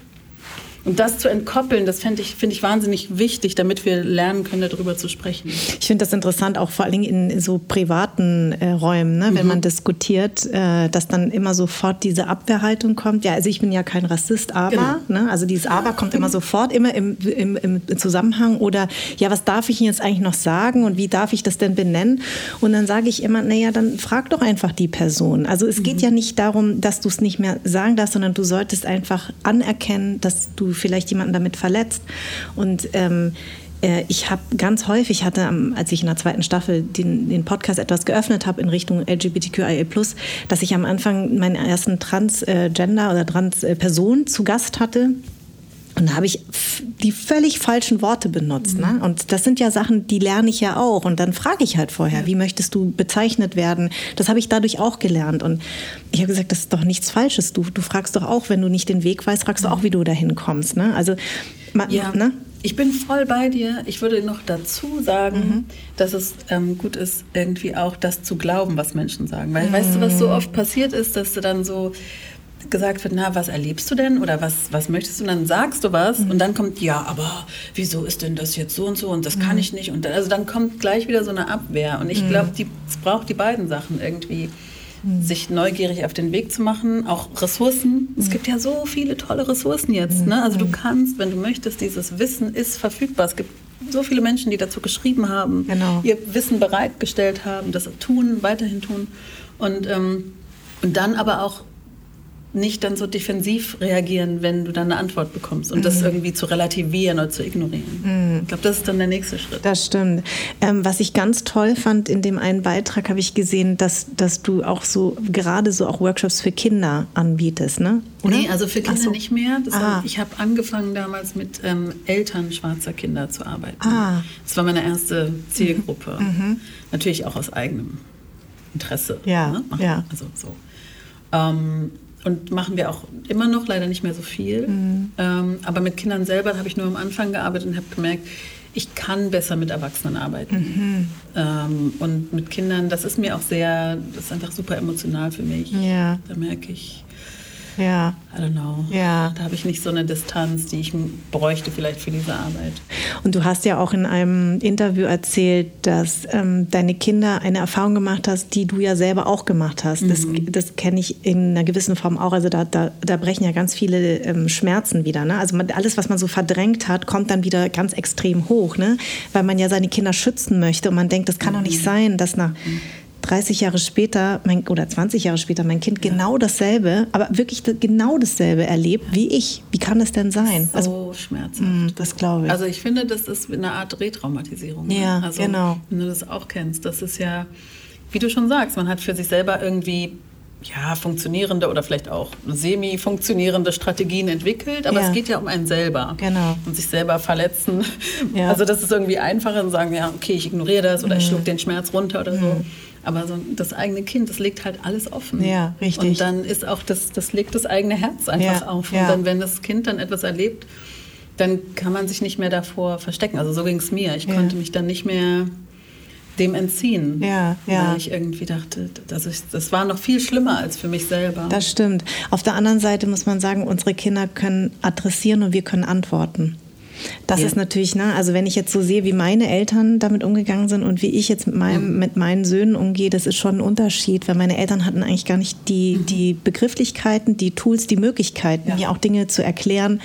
Und das zu entkoppeln, das finde ich, find ich wahnsinnig wichtig, damit wir lernen können, darüber zu sprechen. Ich finde das interessant, auch vor allen Dingen in so privaten äh, Räumen, ne? wenn mhm. man diskutiert, äh, dass dann immer sofort diese Abwehrhaltung kommt. Ja, also ich bin ja kein Rassist, aber, genau. ne? also dieses Aber kommt immer sofort, immer im, im, im Zusammenhang. Oder ja, was darf ich Ihnen jetzt eigentlich noch sagen und wie darf ich das denn benennen? Und dann sage ich immer, naja, dann frag doch einfach die Person. Also es mhm. geht ja nicht darum, dass du es nicht mehr sagen darfst, sondern du solltest einfach anerkennen, dass du vielleicht jemanden damit verletzt. Und ähm, äh, ich habe ganz häufig hatte, als ich in der zweiten Staffel den, den Podcast etwas geöffnet habe in Richtung LGBTQIA+, dass ich am Anfang meinen ersten Transgender oder Transperson zu Gast hatte und da habe ich die völlig falschen Worte benutzt. Ne? Mhm. Und das sind ja Sachen, die lerne ich ja auch. Und dann frage ich halt vorher, ja. wie möchtest du bezeichnet werden? Das habe ich dadurch auch gelernt. Und ich habe gesagt, das ist doch nichts Falsches. Du, du fragst doch auch, wenn du nicht den Weg weißt, fragst du auch, wie du dahin kommst. Ne? Also, ja. Ne? Ich bin voll bei dir. Ich würde noch dazu sagen, mhm. dass es ähm, gut ist, irgendwie auch das zu glauben, was Menschen sagen. Weil, mhm. weißt du, was so oft passiert ist, dass du dann so gesagt wird, na, was erlebst du denn oder was, was möchtest du? Und dann sagst du was mhm. und dann kommt, ja, aber wieso ist denn das jetzt so und so und das mhm. kann ich nicht. Und dann, also dann kommt gleich wieder so eine Abwehr. Und ich mhm. glaube, es braucht die beiden Sachen irgendwie mhm. sich neugierig auf den Weg zu machen, auch Ressourcen. Es mhm. gibt ja so viele tolle Ressourcen jetzt. Ne? Also du kannst, wenn du möchtest, dieses Wissen ist verfügbar. Es gibt so viele Menschen, die dazu geschrieben haben, genau. ihr Wissen bereitgestellt haben, das tun, weiterhin tun. Und, ähm, und dann aber auch nicht dann so defensiv reagieren, wenn du dann eine Antwort bekommst und mhm. das irgendwie zu relativieren oder zu ignorieren. Mhm. Ich glaube, das ist dann der nächste Schritt. Das stimmt. Ähm, was ich ganz toll fand in dem einen Beitrag, habe ich gesehen, dass, dass du auch so gerade so auch Workshops für Kinder anbietest, ne? Oder? Nee, also für Kinder so. nicht mehr. Ah. War, ich habe angefangen damals mit ähm, Eltern schwarzer Kinder zu arbeiten. Ah. Das war meine erste Zielgruppe. Mhm. mhm. Natürlich auch aus eigenem Interesse. Ja, ne? ja. Also so. Ähm, und machen wir auch immer noch, leider nicht mehr so viel. Mhm. Ähm, aber mit Kindern selber habe ich nur am Anfang gearbeitet und habe gemerkt, ich kann besser mit Erwachsenen arbeiten. Mhm. Ähm, und mit Kindern, das ist mir auch sehr, das ist einfach super emotional für mich. Ja. Da merke ich, ja. I don't know. Ja. Da habe ich nicht so eine Distanz, die ich bräuchte vielleicht für diese Arbeit. Und du hast ja auch in einem Interview erzählt, dass ähm, deine Kinder eine Erfahrung gemacht hast, die du ja selber auch gemacht hast. Mhm. Das, das kenne ich in einer gewissen Form auch. Also da, da, da brechen ja ganz viele ähm, Schmerzen wieder. Ne? Also man, alles, was man so verdrängt hat, kommt dann wieder ganz extrem hoch, ne? weil man ja seine Kinder schützen möchte und man denkt, das kann doch nicht mhm. sein, dass nach mhm 30 Jahre später mein, oder 20 Jahre später mein Kind ja. genau dasselbe, aber wirklich genau dasselbe erlebt wie ich. Wie kann das denn sein? So also, schmerzhaft. Mh, das glaube ich. Also ich finde, das ist eine Art Retraumatisierung. Ne? Ja, also, genau. Wenn du das auch kennst, das ist ja, wie du schon sagst, man hat für sich selber irgendwie ja, funktionierende oder vielleicht auch semi-funktionierende Strategien entwickelt, aber ja. es geht ja um einen selber. Genau. Und sich selber verletzen. Ja. Also das ist irgendwie einfacher und sagen, ja, okay, ich ignoriere das oder mhm. ich schluck den Schmerz runter oder mhm. so. Aber so das eigene Kind, das legt halt alles offen. Ja, richtig. Und dann ist auch das, das legt das eigene Herz einfach ja, auf. Und ja. dann, wenn das Kind dann etwas erlebt, dann kann man sich nicht mehr davor verstecken. Also so ging es mir. Ich ja. konnte mich dann nicht mehr dem entziehen. Ja, ja. Weil ich irgendwie dachte, also ich, das war noch viel schlimmer als für mich selber. Das stimmt. Auf der anderen Seite muss man sagen, unsere Kinder können adressieren und wir können antworten. Das ja. ist natürlich, ne, also wenn ich jetzt so sehe, wie meine Eltern damit umgegangen sind und wie ich jetzt mit, meinem, mhm. mit meinen Söhnen umgehe, das ist schon ein Unterschied, weil meine Eltern hatten eigentlich gar nicht die, mhm. die Begrifflichkeiten, die Tools, die Möglichkeiten, ja. mir auch Dinge zu erklären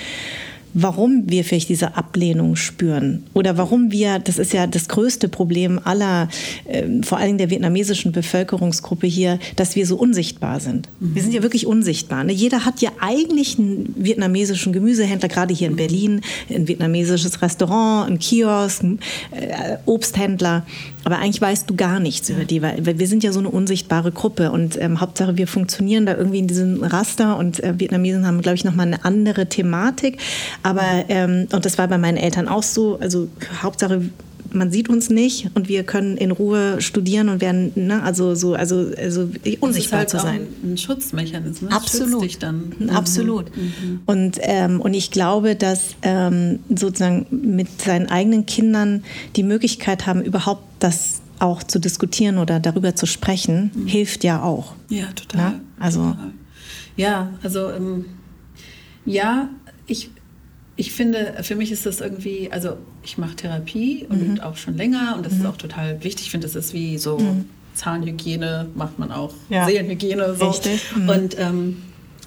warum wir vielleicht diese Ablehnung spüren oder warum wir, das ist ja das größte Problem aller, äh, vor allem der vietnamesischen Bevölkerungsgruppe hier, dass wir so unsichtbar sind. Mhm. Wir sind ja wirklich unsichtbar. Ne? Jeder hat ja eigentlich einen vietnamesischen Gemüsehändler, gerade hier in Berlin, ein vietnamesisches Restaurant, ein Kiosk, ein äh, Obsthändler. Aber eigentlich weißt du gar nichts über die, weil wir sind ja so eine unsichtbare Gruppe und ähm, Hauptsache wir funktionieren da irgendwie in diesem Raster und äh, Vietnamesen haben, glaube ich, nochmal eine andere Thematik. Aber, ähm, und das war bei meinen Eltern auch so, also Hauptsache man sieht uns nicht und wir können in Ruhe studieren und werden, ne, also so, also, also unsichtbar halt zu sein. ein Schutzmechanismus. Absolut. Dich dann. Mhm. Absolut. Mhm. Und, ähm, und ich glaube, dass ähm, sozusagen mit seinen eigenen Kindern die Möglichkeit haben, überhaupt das auch zu diskutieren oder darüber zu sprechen, mhm. hilft ja auch. Ja, total. Ne? Also. Total. Ja, also ähm, ja, ich, ich finde, für mich ist das irgendwie, also ich mache Therapie und mhm. auch schon länger und das mhm. ist auch total wichtig. Ich finde, das ist wie so mhm. Zahnhygiene, macht man auch, ja. Seelenhygiene. So. Richtig. Mhm. Und ähm,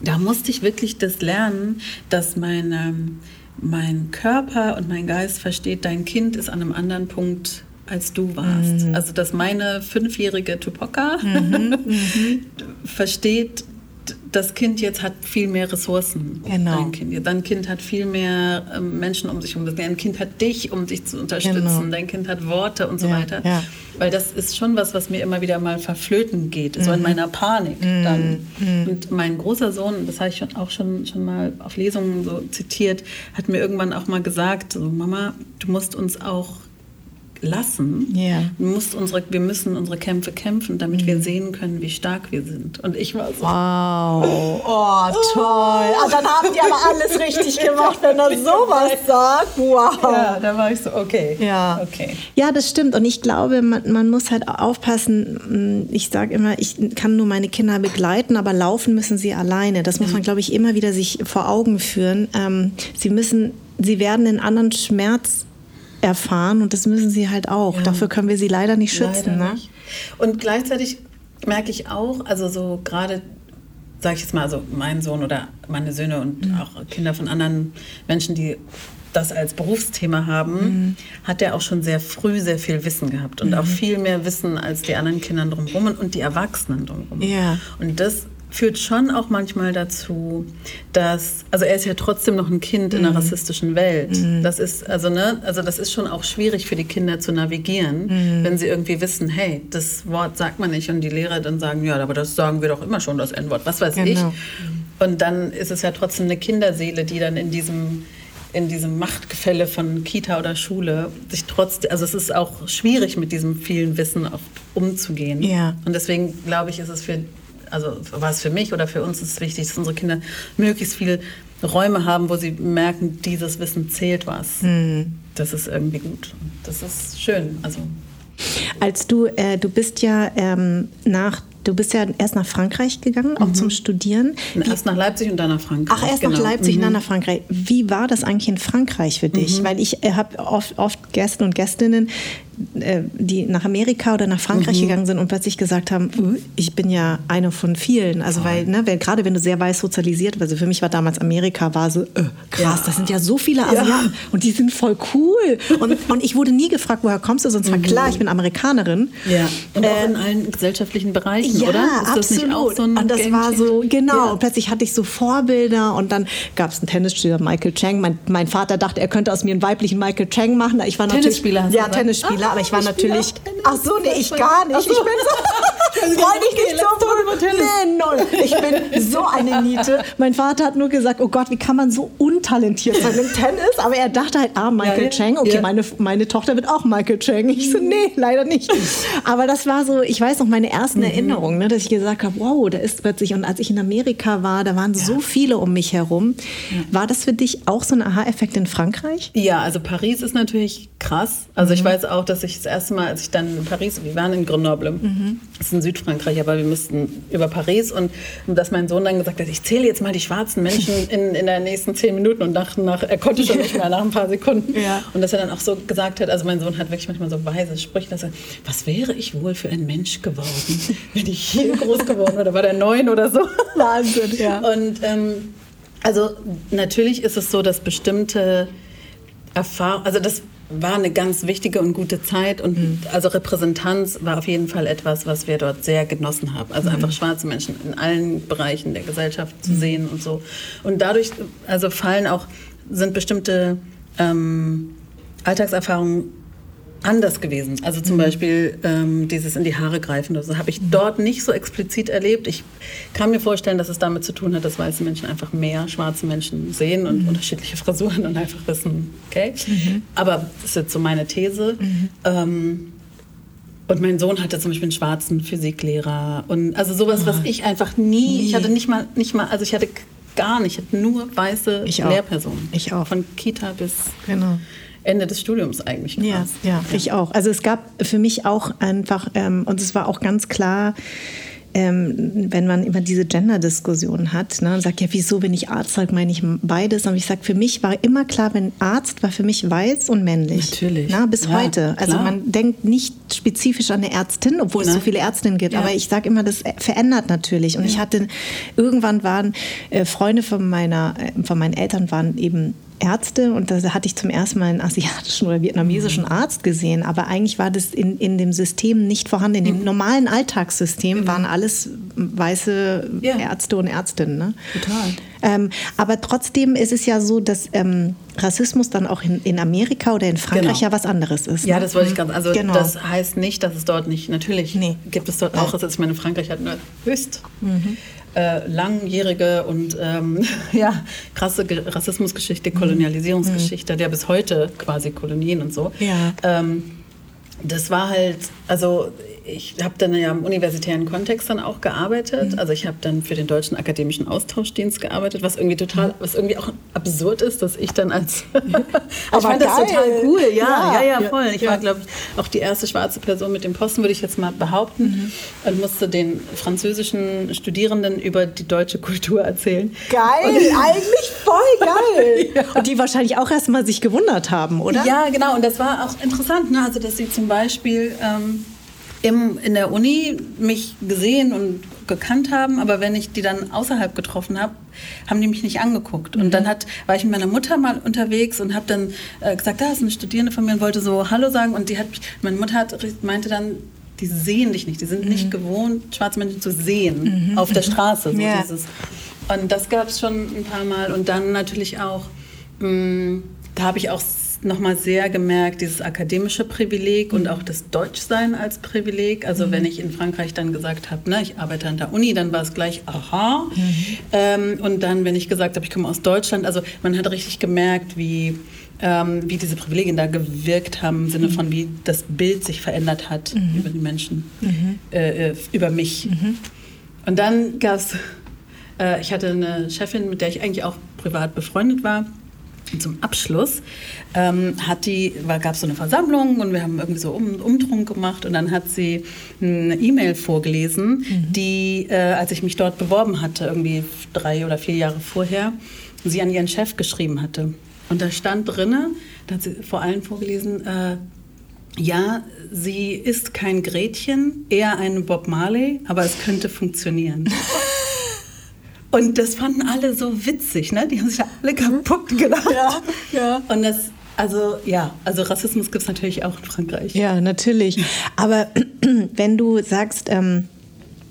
da musste ich wirklich das lernen, dass mein, ähm, mein Körper und mein Geist versteht, dein Kind ist an einem anderen Punkt als du warst. Mhm. Also dass meine fünfjährige Tupoka mhm. [laughs] mhm. versteht, das Kind jetzt hat viel mehr Ressourcen. Genau. Dein Kind, dein kind hat viel mehr ähm, Menschen um sich herum. Dein Kind hat dich, um dich zu unterstützen. Genau. Dein Kind hat Worte und so ja, weiter. Ja. Weil das ist schon was, was mir immer wieder mal verflöten geht. So in mhm. meiner Panik mhm. dann. Mhm. Und mein großer Sohn, das habe ich auch schon, schon mal auf Lesungen so zitiert, hat mir irgendwann auch mal gesagt, so, Mama, du musst uns auch lassen. Yeah. Musst unsere, wir müssen unsere Kämpfe kämpfen, damit mhm. wir sehen können, wie stark wir sind. Und ich war so. Wow. Oh, toll. Ah, dann haben die aber alles richtig gemacht, wenn er sowas sagt. Wow. Ja, da war ich so, okay. Ja, okay. ja das stimmt. Und ich glaube, man, man muss halt aufpassen. Ich sage immer, ich kann nur meine Kinder begleiten, aber laufen müssen sie alleine. Das muss mhm. man, glaube ich, immer wieder sich vor Augen führen. Ähm, sie müssen, sie werden in anderen Schmerz erfahren und das müssen sie halt auch. Ja. Dafür können wir sie leider nicht schützen. Leider ne? nicht. Und gleichzeitig merke ich auch, also so gerade, sage ich jetzt mal, also mein Sohn oder meine Söhne und mhm. auch Kinder von anderen Menschen, die das als Berufsthema haben, mhm. hat er auch schon sehr früh sehr viel Wissen gehabt und mhm. auch viel mehr Wissen als die anderen Kinder drumherum und die Erwachsenen drumherum. Ja. Und das führt schon auch manchmal dazu, dass, also er ist ja trotzdem noch ein Kind mhm. in einer mhm. rassistischen Welt. Mhm. Das ist, also, ne, also das ist schon auch schwierig für die Kinder zu navigieren, mhm. wenn sie irgendwie wissen, hey, das Wort sagt man nicht und die Lehrer dann sagen, ja, aber das sagen wir doch immer schon, das N-Wort, was weiß genau. ich. Und dann ist es ja trotzdem eine Kinderseele, die dann in diesem in diesem Machtgefälle von Kita oder Schule sich trotzdem, also es ist auch schwierig mit diesem vielen Wissen auch umzugehen. Ja. Und deswegen glaube ich, ist es für also war es für mich oder für uns ist es wichtig, dass unsere Kinder möglichst viele Räume haben, wo sie merken, dieses Wissen zählt was. Mhm. Das ist irgendwie gut. Das ist schön. Also als du, äh, du bist ja ähm, nach Du bist ja erst nach Frankreich gegangen, auch mhm. zum Studieren. Wie, erst nach Leipzig und dann nach Frankreich. Ach, erst genau. nach Leipzig mhm. und dann nach Frankreich. Wie war das eigentlich in Frankreich für dich? Mhm. Weil ich äh, habe oft, oft Gäste und Gästinnen, die nach Amerika oder nach Frankreich mhm. gegangen sind und plötzlich gesagt haben, uh, ich bin ja eine von vielen. Also weil, ne, weil, gerade wenn du sehr weiß sozialisiert, also für mich war damals Amerika, war so, äh, krass, ja. das sind ja so viele Asiaten ja. und die sind voll cool. Und, und ich wurde nie gefragt, woher kommst du? Sonst war mhm. klar, ich bin Amerikanerin. Ja. Und auch in äh, allen gesellschaftlichen Bereichen, ja, oder? Ist das absolut. nicht auch so ein Und das war so, genau. Ja. Und plötzlich hatte ich so Vorbilder und dann gab es einen Tennisspieler, Michael Chang. Mein, mein Vater dachte, er könnte aus mir einen weiblichen Michael Chang machen. Ich war Tennisspieler. Ja, Tennisspieler, ah, aber ich war natürlich. Ach so, nee, ich gar nicht. So. Ich bin so. [laughs] Freu dich nicht so Tennis. Nee, null. Ich bin so eine Niete. Mein Vater hat nur gesagt, oh Gott, wie kann man so untalentiert sein im Tennis? Aber er dachte halt, ah, Michael ja, Chang, okay, ja. meine, meine Tochter wird auch Michael Chang. Ich so, nee, leider nicht. Aber das war so, ich weiß noch, meine ersten mhm. Erinnerungen, ne, dass ich gesagt habe, wow, da ist plötzlich, und als ich in Amerika war, da waren ja. so viele um mich herum. War das für dich auch so ein Aha-Effekt in Frankreich? Ja, also Paris ist natürlich krass. Also mhm. ich weiß auch, dass ich das erste Mal, als ich dann in Paris, wir waren in Grenoble, mhm. das ist in Südfrankreich, aber wir müssten über Paris und, und dass mein Sohn dann gesagt hat, ich zähle jetzt mal die schwarzen Menschen [laughs] in, in den nächsten zehn Minuten und nach, nach, er konnte schon nicht mehr nach ein paar Sekunden. Ja. Und dass er dann auch so gesagt hat, also mein Sohn hat wirklich manchmal so weise Sprüche, dass er, was wäre ich wohl für ein Mensch geworden, [laughs] wenn ich hier groß geworden wäre, da war der neun oder so. [laughs] Wahnsinn, ja. Und ähm, also natürlich ist es so, dass bestimmte Erfahrungen, also das war eine ganz wichtige und gute Zeit und mhm. also Repräsentanz war auf jeden Fall etwas, was wir dort sehr genossen haben. Also mhm. einfach schwarze Menschen in allen Bereichen der Gesellschaft zu mhm. sehen und so. Und dadurch, also fallen auch, sind bestimmte ähm, Alltagserfahrungen anders gewesen. Also zum mhm. Beispiel ähm, dieses in die Haare greifen. Das habe ich mhm. dort nicht so explizit erlebt. Ich kann mir vorstellen, dass es damit zu tun hat, dass weiße Menschen einfach mehr schwarze Menschen sehen und mhm. unterschiedliche [laughs] Frisuren und einfach wissen, okay. Mhm. Aber das ist jetzt so meine These. Mhm. Ähm, und mein Sohn hatte zum Beispiel einen schwarzen Physiklehrer und also sowas, was ich einfach nie, nie. ich hatte nicht mal, nicht mal, also ich hatte gar nicht, ich hatte nur weiße ich Lehrpersonen. Ich auch. Von Kita bis genau. Ende des Studiums eigentlich. Ja, ja, ich auch. Also es gab für mich auch einfach, ähm, und es war auch ganz klar, ähm, wenn man immer diese Gender-Diskussion hat ne, und sagt, ja, wieso, wenn ich Arzt sage, meine ich beides. Aber ich sage, für mich war immer klar, wenn Arzt war für mich weiß und männlich. Natürlich. Na, bis ja, heute. Also klar. man denkt nicht spezifisch an eine Ärztin, obwohl Nein. es so viele Ärztinnen gibt. Ja. Aber ich sage immer, das verändert natürlich. Und ja. ich hatte, irgendwann waren äh, Freunde von meiner, äh, von meinen Eltern waren eben Ärzte und da hatte ich zum ersten Mal einen asiatischen oder vietnamesischen Arzt gesehen, aber eigentlich war das in, in dem System nicht vorhanden. In dem mhm. normalen Alltagssystem mhm. waren alles weiße ja. Ärzte und Ärztinnen. Ne? Total. Ähm, aber trotzdem ist es ja so, dass ähm, Rassismus dann auch in, in Amerika oder in Frankreich genau. ja was anderes ist. Ja, ne? das wollte ich ganz. Also genau. das heißt nicht, dass es dort nicht. Natürlich nee. gibt es dort auch. Also ich meine, Frankreich hat eine höchst mhm äh, langjährige und ähm, [laughs] ja, krasse Rassismusgeschichte, mhm. Kolonialisierungsgeschichte, mhm. der bis heute quasi Kolonien und so. Ja. Ähm, das war halt, also ich habe dann ja im universitären Kontext dann auch gearbeitet. Mhm. Also ich habe dann für den Deutschen Akademischen Austauschdienst gearbeitet, was irgendwie total, mhm. was irgendwie auch absurd ist, dass ich dann als [laughs] [laughs] ich fand das total cool, ja, ja, ja, ja voll. Ich ja. war, glaube ich, auch die erste schwarze Person mit dem Posten, würde ich jetzt mal behaupten, mhm. und musste den französischen Studierenden über die deutsche Kultur erzählen. Geil, und, [laughs] eigentlich voll geil. ja. Und die wahrscheinlich auch erstmal sich gewundert haben, oder? Ja, genau. Und das war auch interessant, ne? also dass sie zum Beispiel ähm, im, in der Uni mich gesehen und gekannt haben, aber wenn ich die dann außerhalb getroffen habe, haben die mich nicht angeguckt. Und mhm. dann hat, war ich mit meiner Mutter mal unterwegs und habe dann äh, gesagt, da ist eine Studierende von mir und wollte so Hallo sagen. Und die hat, meine Mutter hat, meinte dann, die sehen dich nicht, die sind mhm. nicht gewohnt, schwarze Menschen zu sehen mhm. auf der Straße. So ja. Und das gab es schon ein paar Mal. Und dann natürlich auch, mh, mm, da habe ich auch nochmal sehr gemerkt, dieses akademische Privileg und auch das Deutschsein als Privileg. Also mhm. wenn ich in Frankreich dann gesagt habe, ne, ich arbeite an der Uni, dann war es gleich, aha. Mhm. Ähm, und dann, wenn ich gesagt habe, ich komme aus Deutschland, also man hat richtig gemerkt, wie, ähm, wie diese Privilegien da gewirkt haben, im Sinne mhm. von, wie das Bild sich verändert hat mhm. über die Menschen, mhm. äh, äh, über mich. Mhm. Und dann gab es, äh, ich hatte eine Chefin, mit der ich eigentlich auch privat befreundet war, zum Abschluss ähm, hat die, gab es so eine Versammlung und wir haben irgendwie so um, Umtrunk gemacht und dann hat sie eine E-Mail vorgelesen, mhm. die, äh, als ich mich dort beworben hatte, irgendwie drei oder vier Jahre vorher, sie an ihren Chef geschrieben hatte. Und da stand drinne, da hat sie vor allem vorgelesen, äh, ja, sie ist kein Gretchen, eher ein Bob Marley, aber es könnte funktionieren. [laughs] Und das fanden alle so witzig, ne? Die haben sich alle kaputt [laughs] gelacht. Ja, ja. Und das, also ja, also Rassismus gibt es natürlich auch in Frankreich. Ja, natürlich. Aber [clears throat] wenn du sagst, ähm,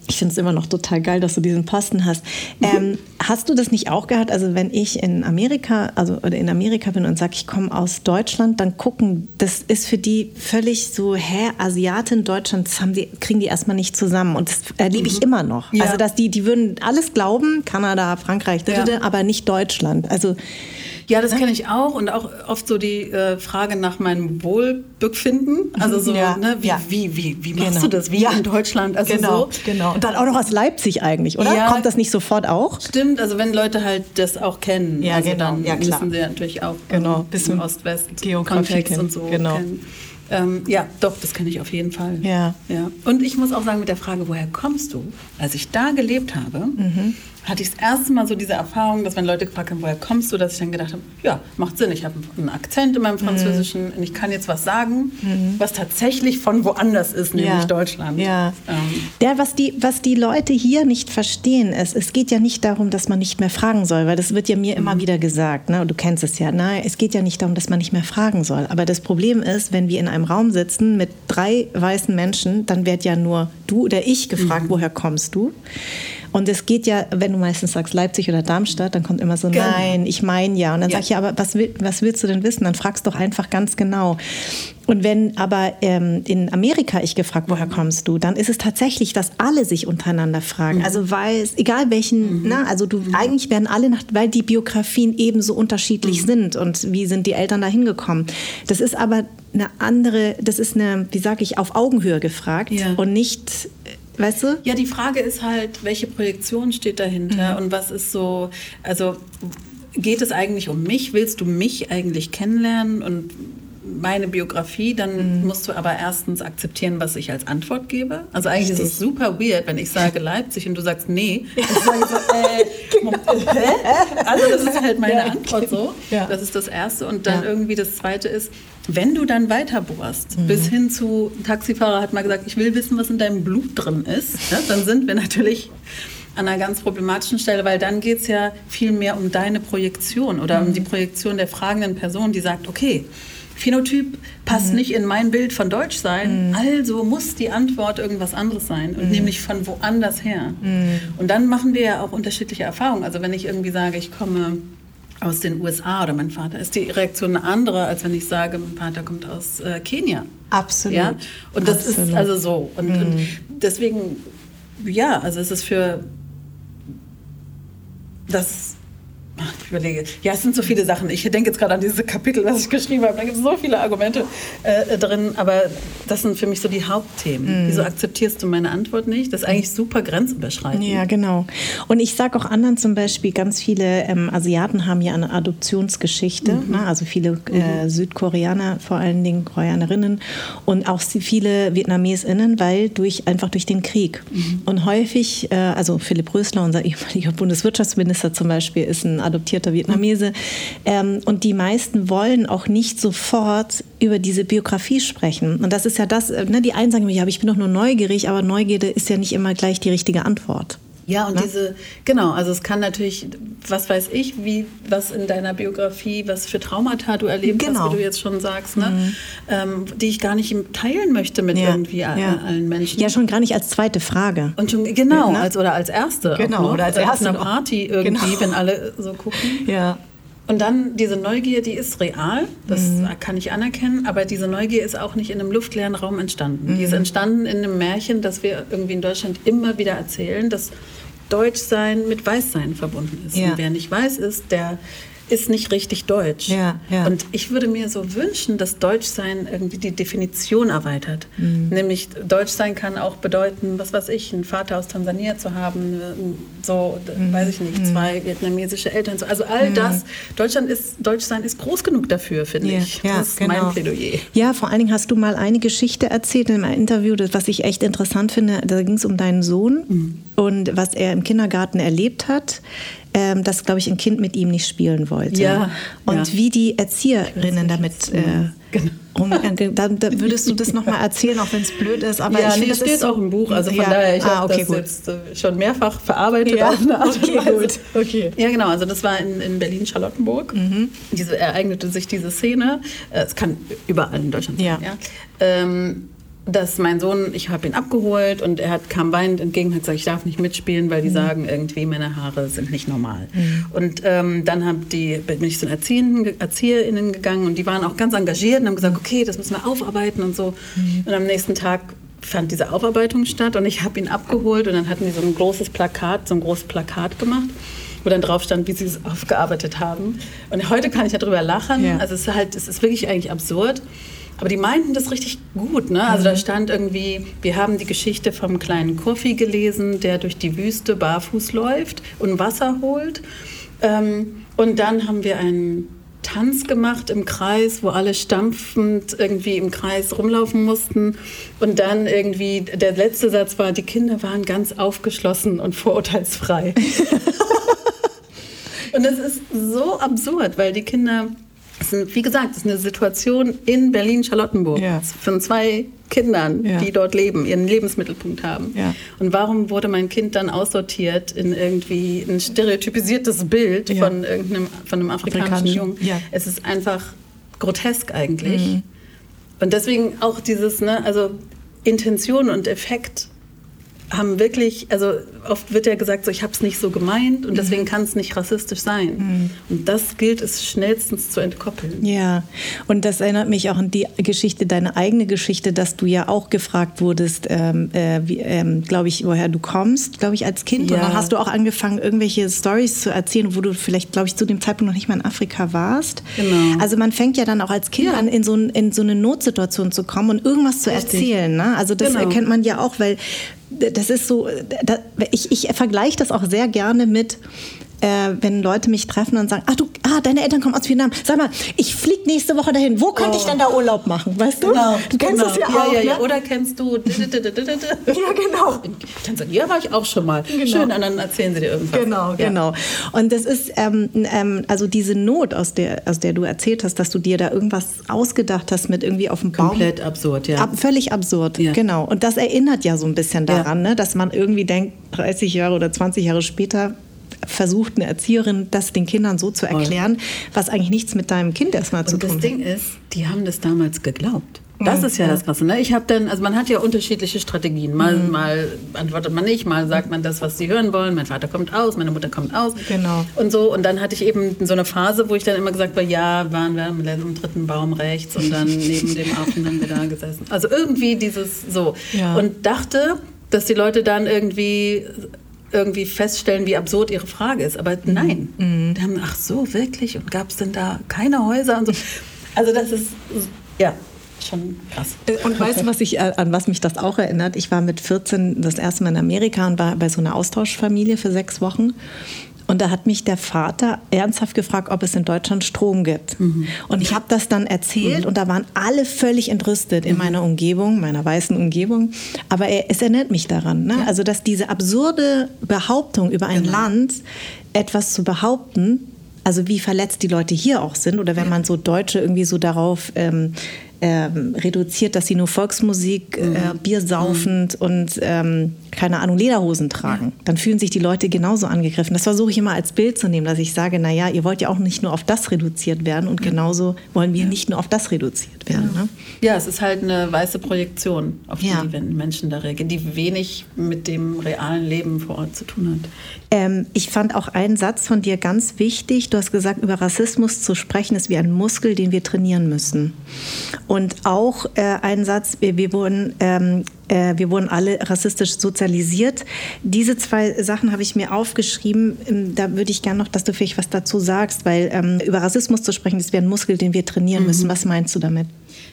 Ich finde es immer noch total geil, dass du diesen Posten hast. Ähm, hast du das nicht auch gehabt? Also wenn ich in Amerika, also oder in Amerika bin und sage, ich komme aus Deutschland, dann gucken, das ist für die völlig so, hä, Asiatin Deutschland, das haben die, kriegen die erstmal nicht zusammen. Und das erlebe ich immer noch. Ja. Also dass die, die würden alles glauben, Kanada, Frankreich, Ja. aber nicht Deutschland. Also Ja, das kenne ich auch und auch oft so die äh, Frage nach meinem Wohlbefinden. Also so, Ja, ne, wie, ja. wie, wie, wie machst Genau. du das? Wie Ja. in Deutschland? Also genau, so. genau. Und dann auch noch aus Leipzig eigentlich, oder? Ja. Kommt das nicht sofort auch? Stimmt, also wenn Leute halt das auch kennen, Ja, also genau. dann Ja, klar. müssen sie natürlich auch Genau, ähm, bisschen im Ost-West Geografie Kontext kennen. und so Genau. kennen. Ähm, ja, doch, das kenne ich auf jeden Fall. Ja. ja. Und ich muss auch sagen, mit der Frage, woher kommst du? Als ich da gelebt habe, Mhm. Hatte ich das erste Mal so diese Erfahrung, dass wenn Leute gefragt haben, woher kommst du, dass ich dann gedacht habe, ja, macht Sinn, ich habe einen Akzent in meinem Mhm. Französischen und ich kann jetzt was sagen, was tatsächlich von woanders ist, nämlich Ja. Deutschland. Ja. Ähm, Ja, was die, was die Leute hier nicht verstehen, ist, es geht ja nicht darum, dass man nicht mehr fragen soll, weil das wird ja mir immer wieder gesagt, ne? du kennst es ja. Nein, es geht ja nicht darum, dass man nicht mehr fragen soll. Aber das Problem ist, wenn wir in einem Raum sitzen mit drei weißen Menschen, dann wird ja nur du oder ich gefragt, woher kommst du? Und es geht ja, wenn du meistens sagst Leipzig oder Darmstadt, dann kommt immer so, Genau. nein, ich meine ja. Und dann Ja. sag ich, ja, aber was, was willst du denn wissen? Dann fragst doch einfach ganz genau. Und wenn aber ähm, in Amerika ich gefragt, woher kommst du, dann ist es tatsächlich, dass alle sich untereinander fragen. Also weil es, egal welchen, na, also du, eigentlich werden alle nach, weil die Biografien ebenso unterschiedlich sind und wie sind die Eltern da hingekommen. Das ist aber eine andere, das ist eine, wie sage ich, auf Augenhöhe gefragt Ja. und nicht, weißt du? Ja, die Frage ist halt, welche Projektion steht dahinter Mhm. und was ist so, also geht es eigentlich um mich? Willst du mich eigentlich kennenlernen und meine Biografie, dann Mhm. musst du aber erstens akzeptieren, was ich als Antwort gebe. Also eigentlich ist es super weird, wenn ich sage Leipzig und du sagst nee. [laughs] Ich sage so, äh, [laughs] hä? Also das ist halt meine Ja, Antwort so. Ja. Das ist das Erste. Und dann irgendwie das Zweite ist, wenn du dann weiter bohrst, bis hin zu, ein Taxifahrer hat mal gesagt, ich will wissen, was in deinem Blut drin ist, ja, dann sind wir natürlich an einer ganz problematischen Stelle, weil dann geht es ja viel mehr um deine Projektion oder um die Projektion der fragenden Person, die sagt, okay, Phänotyp passt nicht in mein Bild von Deutsch sein, also muss die Antwort irgendwas anderes sein und nämlich von woanders her. Und dann machen wir ja auch unterschiedliche Erfahrungen. Also wenn ich irgendwie sage, ich komme aus den USA oder mein Vater, ist die Reaktion eine andere, als wenn ich sage, mein Vater kommt aus äh, Kenia. Absolut. Ja? Und das Absolut. ist also so. Und, und deswegen, ja, also es ist für das. Ich überlege. Ja, es sind so viele Sachen. Ich denke jetzt gerade an dieses Kapitel, was ich geschrieben habe. Da gibt es so viele Argumente äh, drin. Aber das sind für mich so die Hauptthemen. Wieso akzeptierst du meine Antwort nicht? Das ist eigentlich super grenzüberschreitend. Ja, genau. Und ich sage auch anderen zum Beispiel, ganz viele ähm, Asiaten haben ja eine Adoptionsgeschichte, ne? also viele äh, Südkoreaner, vor allen Dingen Koreanerinnen und auch viele VietnamesInnen, weil durch, einfach durch den Krieg. Und häufig, äh, also Philipp Rösler, unser ehemaliger Bundeswirtschaftsminister zum Beispiel, ist ein adoptierter Vietnamese. Ähm, und die meisten wollen auch nicht sofort über diese Biografie sprechen. Und das ist ja das, äh, ne? die einen sagen, ja, aber ich bin doch nur neugierig, aber Neugierde ist ja nicht immer gleich die richtige Antwort. Ja, und diese, genau, also es kann natürlich, was weiß ich, wie, was in deiner Biografie, was für Traumata du erlebt Genau. hast, wie du jetzt schon sagst, ne? ähm, die ich gar nicht teilen möchte mit irgendwie a- allen Menschen. Ja, schon gar nicht als zweite Frage. Und schon, genau, Ne? als, oder als erste. Genau, noch, oder als auf erste einer noch. Party irgendwie, Genau. wenn alle so gucken. Ja. Und dann diese Neugier, die ist real, das Mhm. kann ich anerkennen, aber diese Neugier ist auch nicht in einem luftleeren Raum entstanden. Mhm. Die ist entstanden in einem Märchen, das wir irgendwie in Deutschland immer wieder erzählen, dass Deutschsein mit Weißsein verbunden ist. Ja. Und wer nicht weiß ist, der ist nicht richtig deutsch. Ja, ja. Und ich würde mir so wünschen, dass Deutschsein irgendwie die Definition erweitert. Mhm. Nämlich Deutschsein kann auch bedeuten, was weiß ich, einen Vater aus Tansania zu haben, so, Mhm. weiß ich nicht, zwei vietnamesische Eltern. so- Also all das, Deutschland ist, Deutschsein ist groß genug dafür, finde Ja, ich. ja, das ist genau. mein Plädoyer. Ja, vor allen Dingen hast du mal eine Geschichte erzählt in einem Interview, das, was ich echt interessant finde. Da ging es um deinen Sohn Mhm. und was er im Kindergarten erlebt hat. Ähm, dass, glaube ich, ein Kind mit ihm nicht spielen wollte. Ja, Und ja. wie die Erzieherinnen damit äh, Genau. rum. [laughs] äh, Da, da würdest du das nochmal erzählen, auch wenn es blöd ist. Aber ja, ich nee, das steht ist auch im Buch. Also von ja. daher, ich ah, habe okay, das gut. jetzt äh, schon mehrfach verarbeitet Ja, auf eine Art und okay, Weise. gut. Okay. Ja, genau. Also das war in, in Berlin-Charlottenburg. Mhm. Diese ereignete sich diese Szene. Äh, Es kann überall in Deutschland sein. Ja. Ähm, dass mein Sohn, ich habe ihn abgeholt und er hat, kam weinend entgegen, hat gesagt, ich darf nicht mitspielen, weil die mhm. sagen irgendwie, meine Haare sind nicht normal. Mhm. Und ähm, dann hab die, bin ich zu den Erziehenden, ErzieherInnen gegangen und die waren auch ganz engagiert und haben gesagt, okay, das müssen wir aufarbeiten und so. Mhm. Und am nächsten Tag fand diese Aufarbeitung statt und ich habe ihn abgeholt und dann hatten die so ein großes Plakat, so ein großes Plakat gemacht wo dann drauf stand, wie sie es aufgearbeitet haben. Und heute kann ich darüber lachen. Ja. Also es ist halt, es ist wirklich eigentlich absurd. Aber die meinten das richtig gut. Ne? Also mhm. da stand irgendwie, wir haben die Geschichte vom kleinen Kofi gelesen, der durch die Wüste barfuß läuft und Wasser holt. Ähm, und dann haben wir einen Tanz gemacht im Kreis, wo alle stampfend irgendwie im Kreis rumlaufen mussten. Und dann irgendwie, der letzte Satz war, die Kinder waren ganz aufgeschlossen und vorurteilsfrei. [laughs] und das ist so absurd, weil die Kinder ist, wie gesagt, das ist eine Situation in Berlin-Charlottenburg ja. von zwei Kindern, ja. die dort leben, ihren Lebensmittelpunkt haben. Ja. Und warum wurde mein Kind dann aussortiert in irgendwie ein stereotypisiertes Bild von irgendeinem von einem afrikanischen, afrikanischen Jungen? Es ist einfach grotesk eigentlich. Mhm. Und deswegen auch dieses, ne, also Intention und Effekt haben wirklich, also oft wird ja gesagt, so ich habe es nicht so gemeint und deswegen mhm. kann es nicht rassistisch sein. Mhm. Und das gilt es schnellstens zu entkoppeln. Ja, und das erinnert mich auch an die Geschichte, deine eigene Geschichte, dass du ja auch gefragt wurdest, ähm, äh, ähm, glaube ich, woher du kommst, glaube ich, als Kind. Ja. Und dann hast du auch angefangen, irgendwelche Stories zu erzählen, wo du vielleicht, glaube ich, zu dem Zeitpunkt noch nicht mal in Afrika warst. Genau. Also man fängt ja dann auch als Kind ja. an, in so, in so eine Notsituation zu kommen und irgendwas zu Richtig. erzählen. Ne? Also das genau. erkennt man ja auch, weil das ist so, da, ich, ich vergleiche das auch sehr gerne mit, äh, wenn Leute mich treffen und sagen, ah, du, ah, deine Eltern kommen aus Vietnam. Sag mal, ich fliege nächste Woche dahin. Wo könnte oh. ich denn da Urlaub machen? Weißt du? Genau, du kennst genau. das ja, ja auch. Ja, ja. Ne? Oder kennst du. [laughs] ja, genau. In Tansania war ich auch schon mal. Genau. Schön, und dann erzählen sie dir irgendwas. Genau, genau. Und das ist, ähm, ähm, also diese Not, aus der, aus der du erzählt hast, dass du dir da irgendwas ausgedacht hast mit irgendwie auf dem Baum. Komplett absurd, ja. Ab, völlig absurd, ja. genau. Und das erinnert ja so ein bisschen daran, ne, dass man irgendwie denkt, 30 Jahre oder 20 Jahre später versucht eine Erzieherin, das den Kindern so zu erklären, was eigentlich nichts mit deinem Kind erstmal zu tun hat. Und das Ding ist, die haben das damals geglaubt. Das ist ja, das Krasse. Ne? Ich habe dann, also man hat ja unterschiedliche Strategien. Mal, mhm. mal antwortet man nicht, mal sagt man das, was sie hören wollen. Mein Vater kommt aus, meine Mutter kommt aus. Genau. Und so. Und dann hatte ich eben so eine Phase, wo ich dann immer gesagt habe, ja, waren wir im dritten Baum rechts und dann [laughs] neben dem Affen haben wir da gesessen. Also irgendwie dieses so. Ja. Und dachte, dass die Leute dann irgendwie irgendwie feststellen, wie absurd ihre Frage ist. Aber mhm. nein, mhm. die haben, ach so, wirklich? Und gab es denn da keine Häuser und so? Also das ist, ja, schon krass. Äh, und weißt du, was ich, äh, an was mich das auch erinnert? Ich war mit 14 das erste Mal in Amerika und war bei so einer Austauschfamilie für sechs Wochen. Und da hat mich der Vater ernsthaft gefragt, ob es in Deutschland Strom gibt. Mhm. Und ich habe das dann erzählt mhm. und da waren alle völlig entrüstet in mhm. meiner Umgebung, meiner weißen Umgebung. Aber er, es erinnert mich daran. Ne? Ja. Also, dass diese absurde Behauptung über ein genau. Land, etwas zu behaupten, also wie verletzt die Leute hier auch sind oder wenn man so Deutsche irgendwie so darauf ähm, ähm, reduziert, dass sie nur Volksmusik, äh, mhm. Bier saufend mhm. und ähm, keine Ahnung, Lederhosen tragen. Dann fühlen sich die Leute genauso angegriffen. Das versuche ich immer als Bild zu nehmen, dass ich sage, naja, ihr wollt ja auch nicht nur auf das reduziert werden und genauso wollen wir nicht nur auf das reduziert werden. Ne? Ja, es ist halt eine weiße Projektion, auf ja. die Menschen da reagieren, die wenig mit dem realen Leben vor Ort zu tun hat. Ähm, ich fand auch einen Satz von dir ganz wichtig. Du hast gesagt, über Rassismus zu sprechen ist wie ein Muskel, den wir trainieren müssen. Und auch äh, ein Satz, wir, wir wurden ähm, äh, wir wurden alle rassistisch sozialisiert. Diese zwei Sachen habe ich mir aufgeschrieben. Ähm, da würde ich gerne noch, dass du vielleicht was dazu sagst, weil ähm, über Rassismus zu sprechen, das wäre ein Muskel, den wir trainieren müssen. Mhm. Was meinst du damit?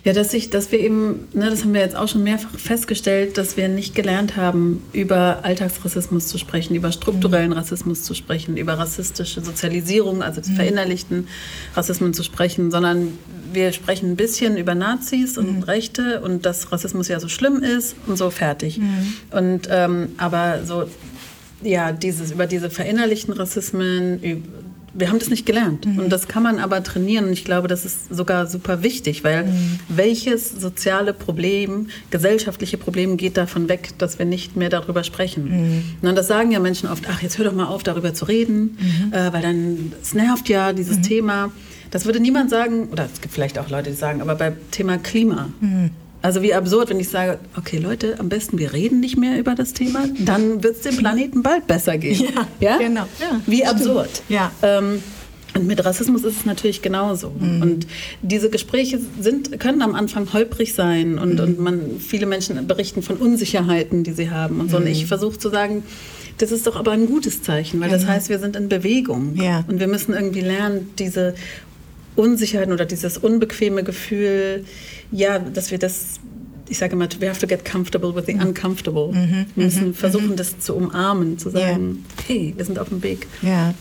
Ja, dass, ich, dass wir eben, ne, das haben wir jetzt auch schon mehrfach festgestellt, dass wir nicht gelernt haben, über Alltagsrassismus zu sprechen, über strukturellen mhm. Rassismus zu sprechen, über rassistische Sozialisierung, also mhm. verinnerlichten Rassismen zu sprechen, sondern wir sprechen ein bisschen über Nazis und mhm. Rechte und dass Rassismus ja so schlimm ist und so fertig. Mhm. Und ähm, aber so ja, dieses über diese verinnerlichten Rassismen, wir haben das nicht gelernt. Mhm. Und das kann man aber trainieren. Und ich glaube, das ist sogar super wichtig, weil mhm. welches soziale Problem, gesellschaftliche Problem geht davon weg, dass wir nicht mehr darüber sprechen? Mhm. Und das sagen ja Menschen oft, ach, jetzt hör doch mal auf, darüber zu reden, mhm. äh, weil dann, es nervt ja, dieses mhm. Thema. Das würde niemand sagen, oder es gibt vielleicht auch Leute, die sagen, aber beim Thema Klima, mhm. Also wie absurd, wenn ich sage, okay Leute, am besten wir reden nicht mehr über das Thema, dann wird es dem Planeten bald besser gehen. Ja, ja? genau. Ja, wie absurd. Ja. Ähm, und mit Rassismus ist es natürlich genauso. Mhm. Und diese Gespräche sind, können am Anfang holprig sein und, mhm. und man, viele Menschen berichten von Unsicherheiten, die sie haben und so. Mhm. Und ich versuche zu sagen, das ist doch aber ein gutes Zeichen, weil das genau. heißt, wir sind in Bewegung. Ja. Und wir müssen irgendwie lernen, diese Unsicherheiten oder dieses unbequeme Gefühl, ja, dass wir das, ich sage immer, we have to get comfortable with the mhm. uncomfortable. Mhm. Wir müssen mhm. versuchen, mhm. das zu umarmen, zu sagen, ja. hey, wir sind auf dem Weg. Ja.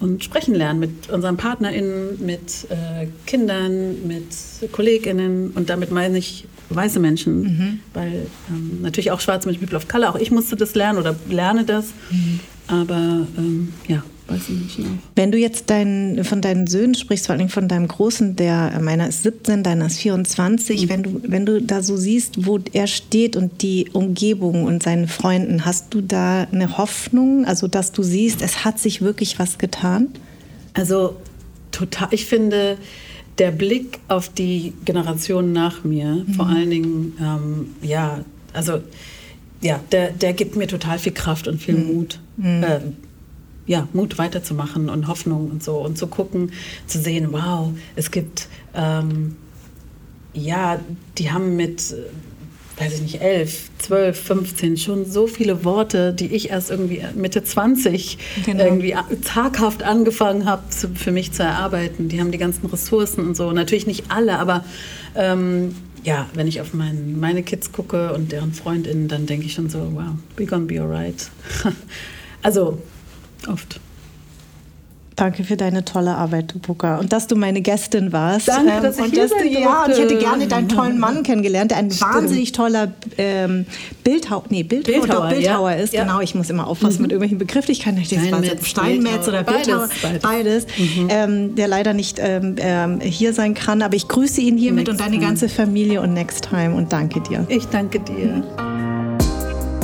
Und sprechen lernen mit unseren PartnerInnen, mit äh, Kindern, mit KollegInnen. Und damit meine ich weiße Menschen, mhm. weil ähm, natürlich auch schwarze Menschen, People of Color, auch ich musste das lernen oder lerne das. Mhm. Aber ähm, ja. Wenn du jetzt dein, von deinen Söhnen sprichst, vor allem von deinem Großen, der äh, meiner ist 17, deiner ist 24, mhm. wenn, du, wenn du da so siehst, wo er steht und die Umgebung und seinen Freunden, hast du da eine Hoffnung, also dass du siehst, es hat sich wirklich was getan? Also total, ich finde, der Blick auf die Generation nach mir, mhm. vor allen Dingen, ähm, ja, also ja, der, der gibt mir total viel Kraft und viel mhm. Mut. Äh, ja, Mut weiterzumachen und Hoffnung und so und zu gucken, zu sehen, wow, es gibt, ähm, ja, die haben mit, äh, weiß ich nicht, elf, zwölf, 15 schon so viele Worte, die ich erst irgendwie Mitte 20 genau. irgendwie zaghaft angefangen habe, für mich zu erarbeiten. Die haben die ganzen Ressourcen und so. Natürlich nicht alle, aber ähm, ja, wenn ich auf mein, meine Kids gucke und deren FreundInnen, dann denke ich schon so, wow, we're gonna be alright. [laughs] also Oft. Danke für deine tolle Arbeit, Buka. Und dass du meine Gästin warst. Danke, ähm, dass ich und dass du, Ja, und ich hätte gerne deinen tollen Mann kennengelernt, der ein Stimmt. wahnsinnig toller ähm, Bildhau nee, Bildhauer, Bildhauer, Bildhauer ja. ist. Ja. Genau, ich muss immer aufpassen mhm. mit irgendwelchen Begrifflichkeiten. Ich denke, Steinmetz, Steinmetz oder Bildhauer. Beides. beides. Mhm. Ähm, der leider nicht ähm, ähm, hier sein kann. Aber ich grüße ihn hiermit next und deine time. ganze Familie und Next Time und danke dir. Ich danke dir.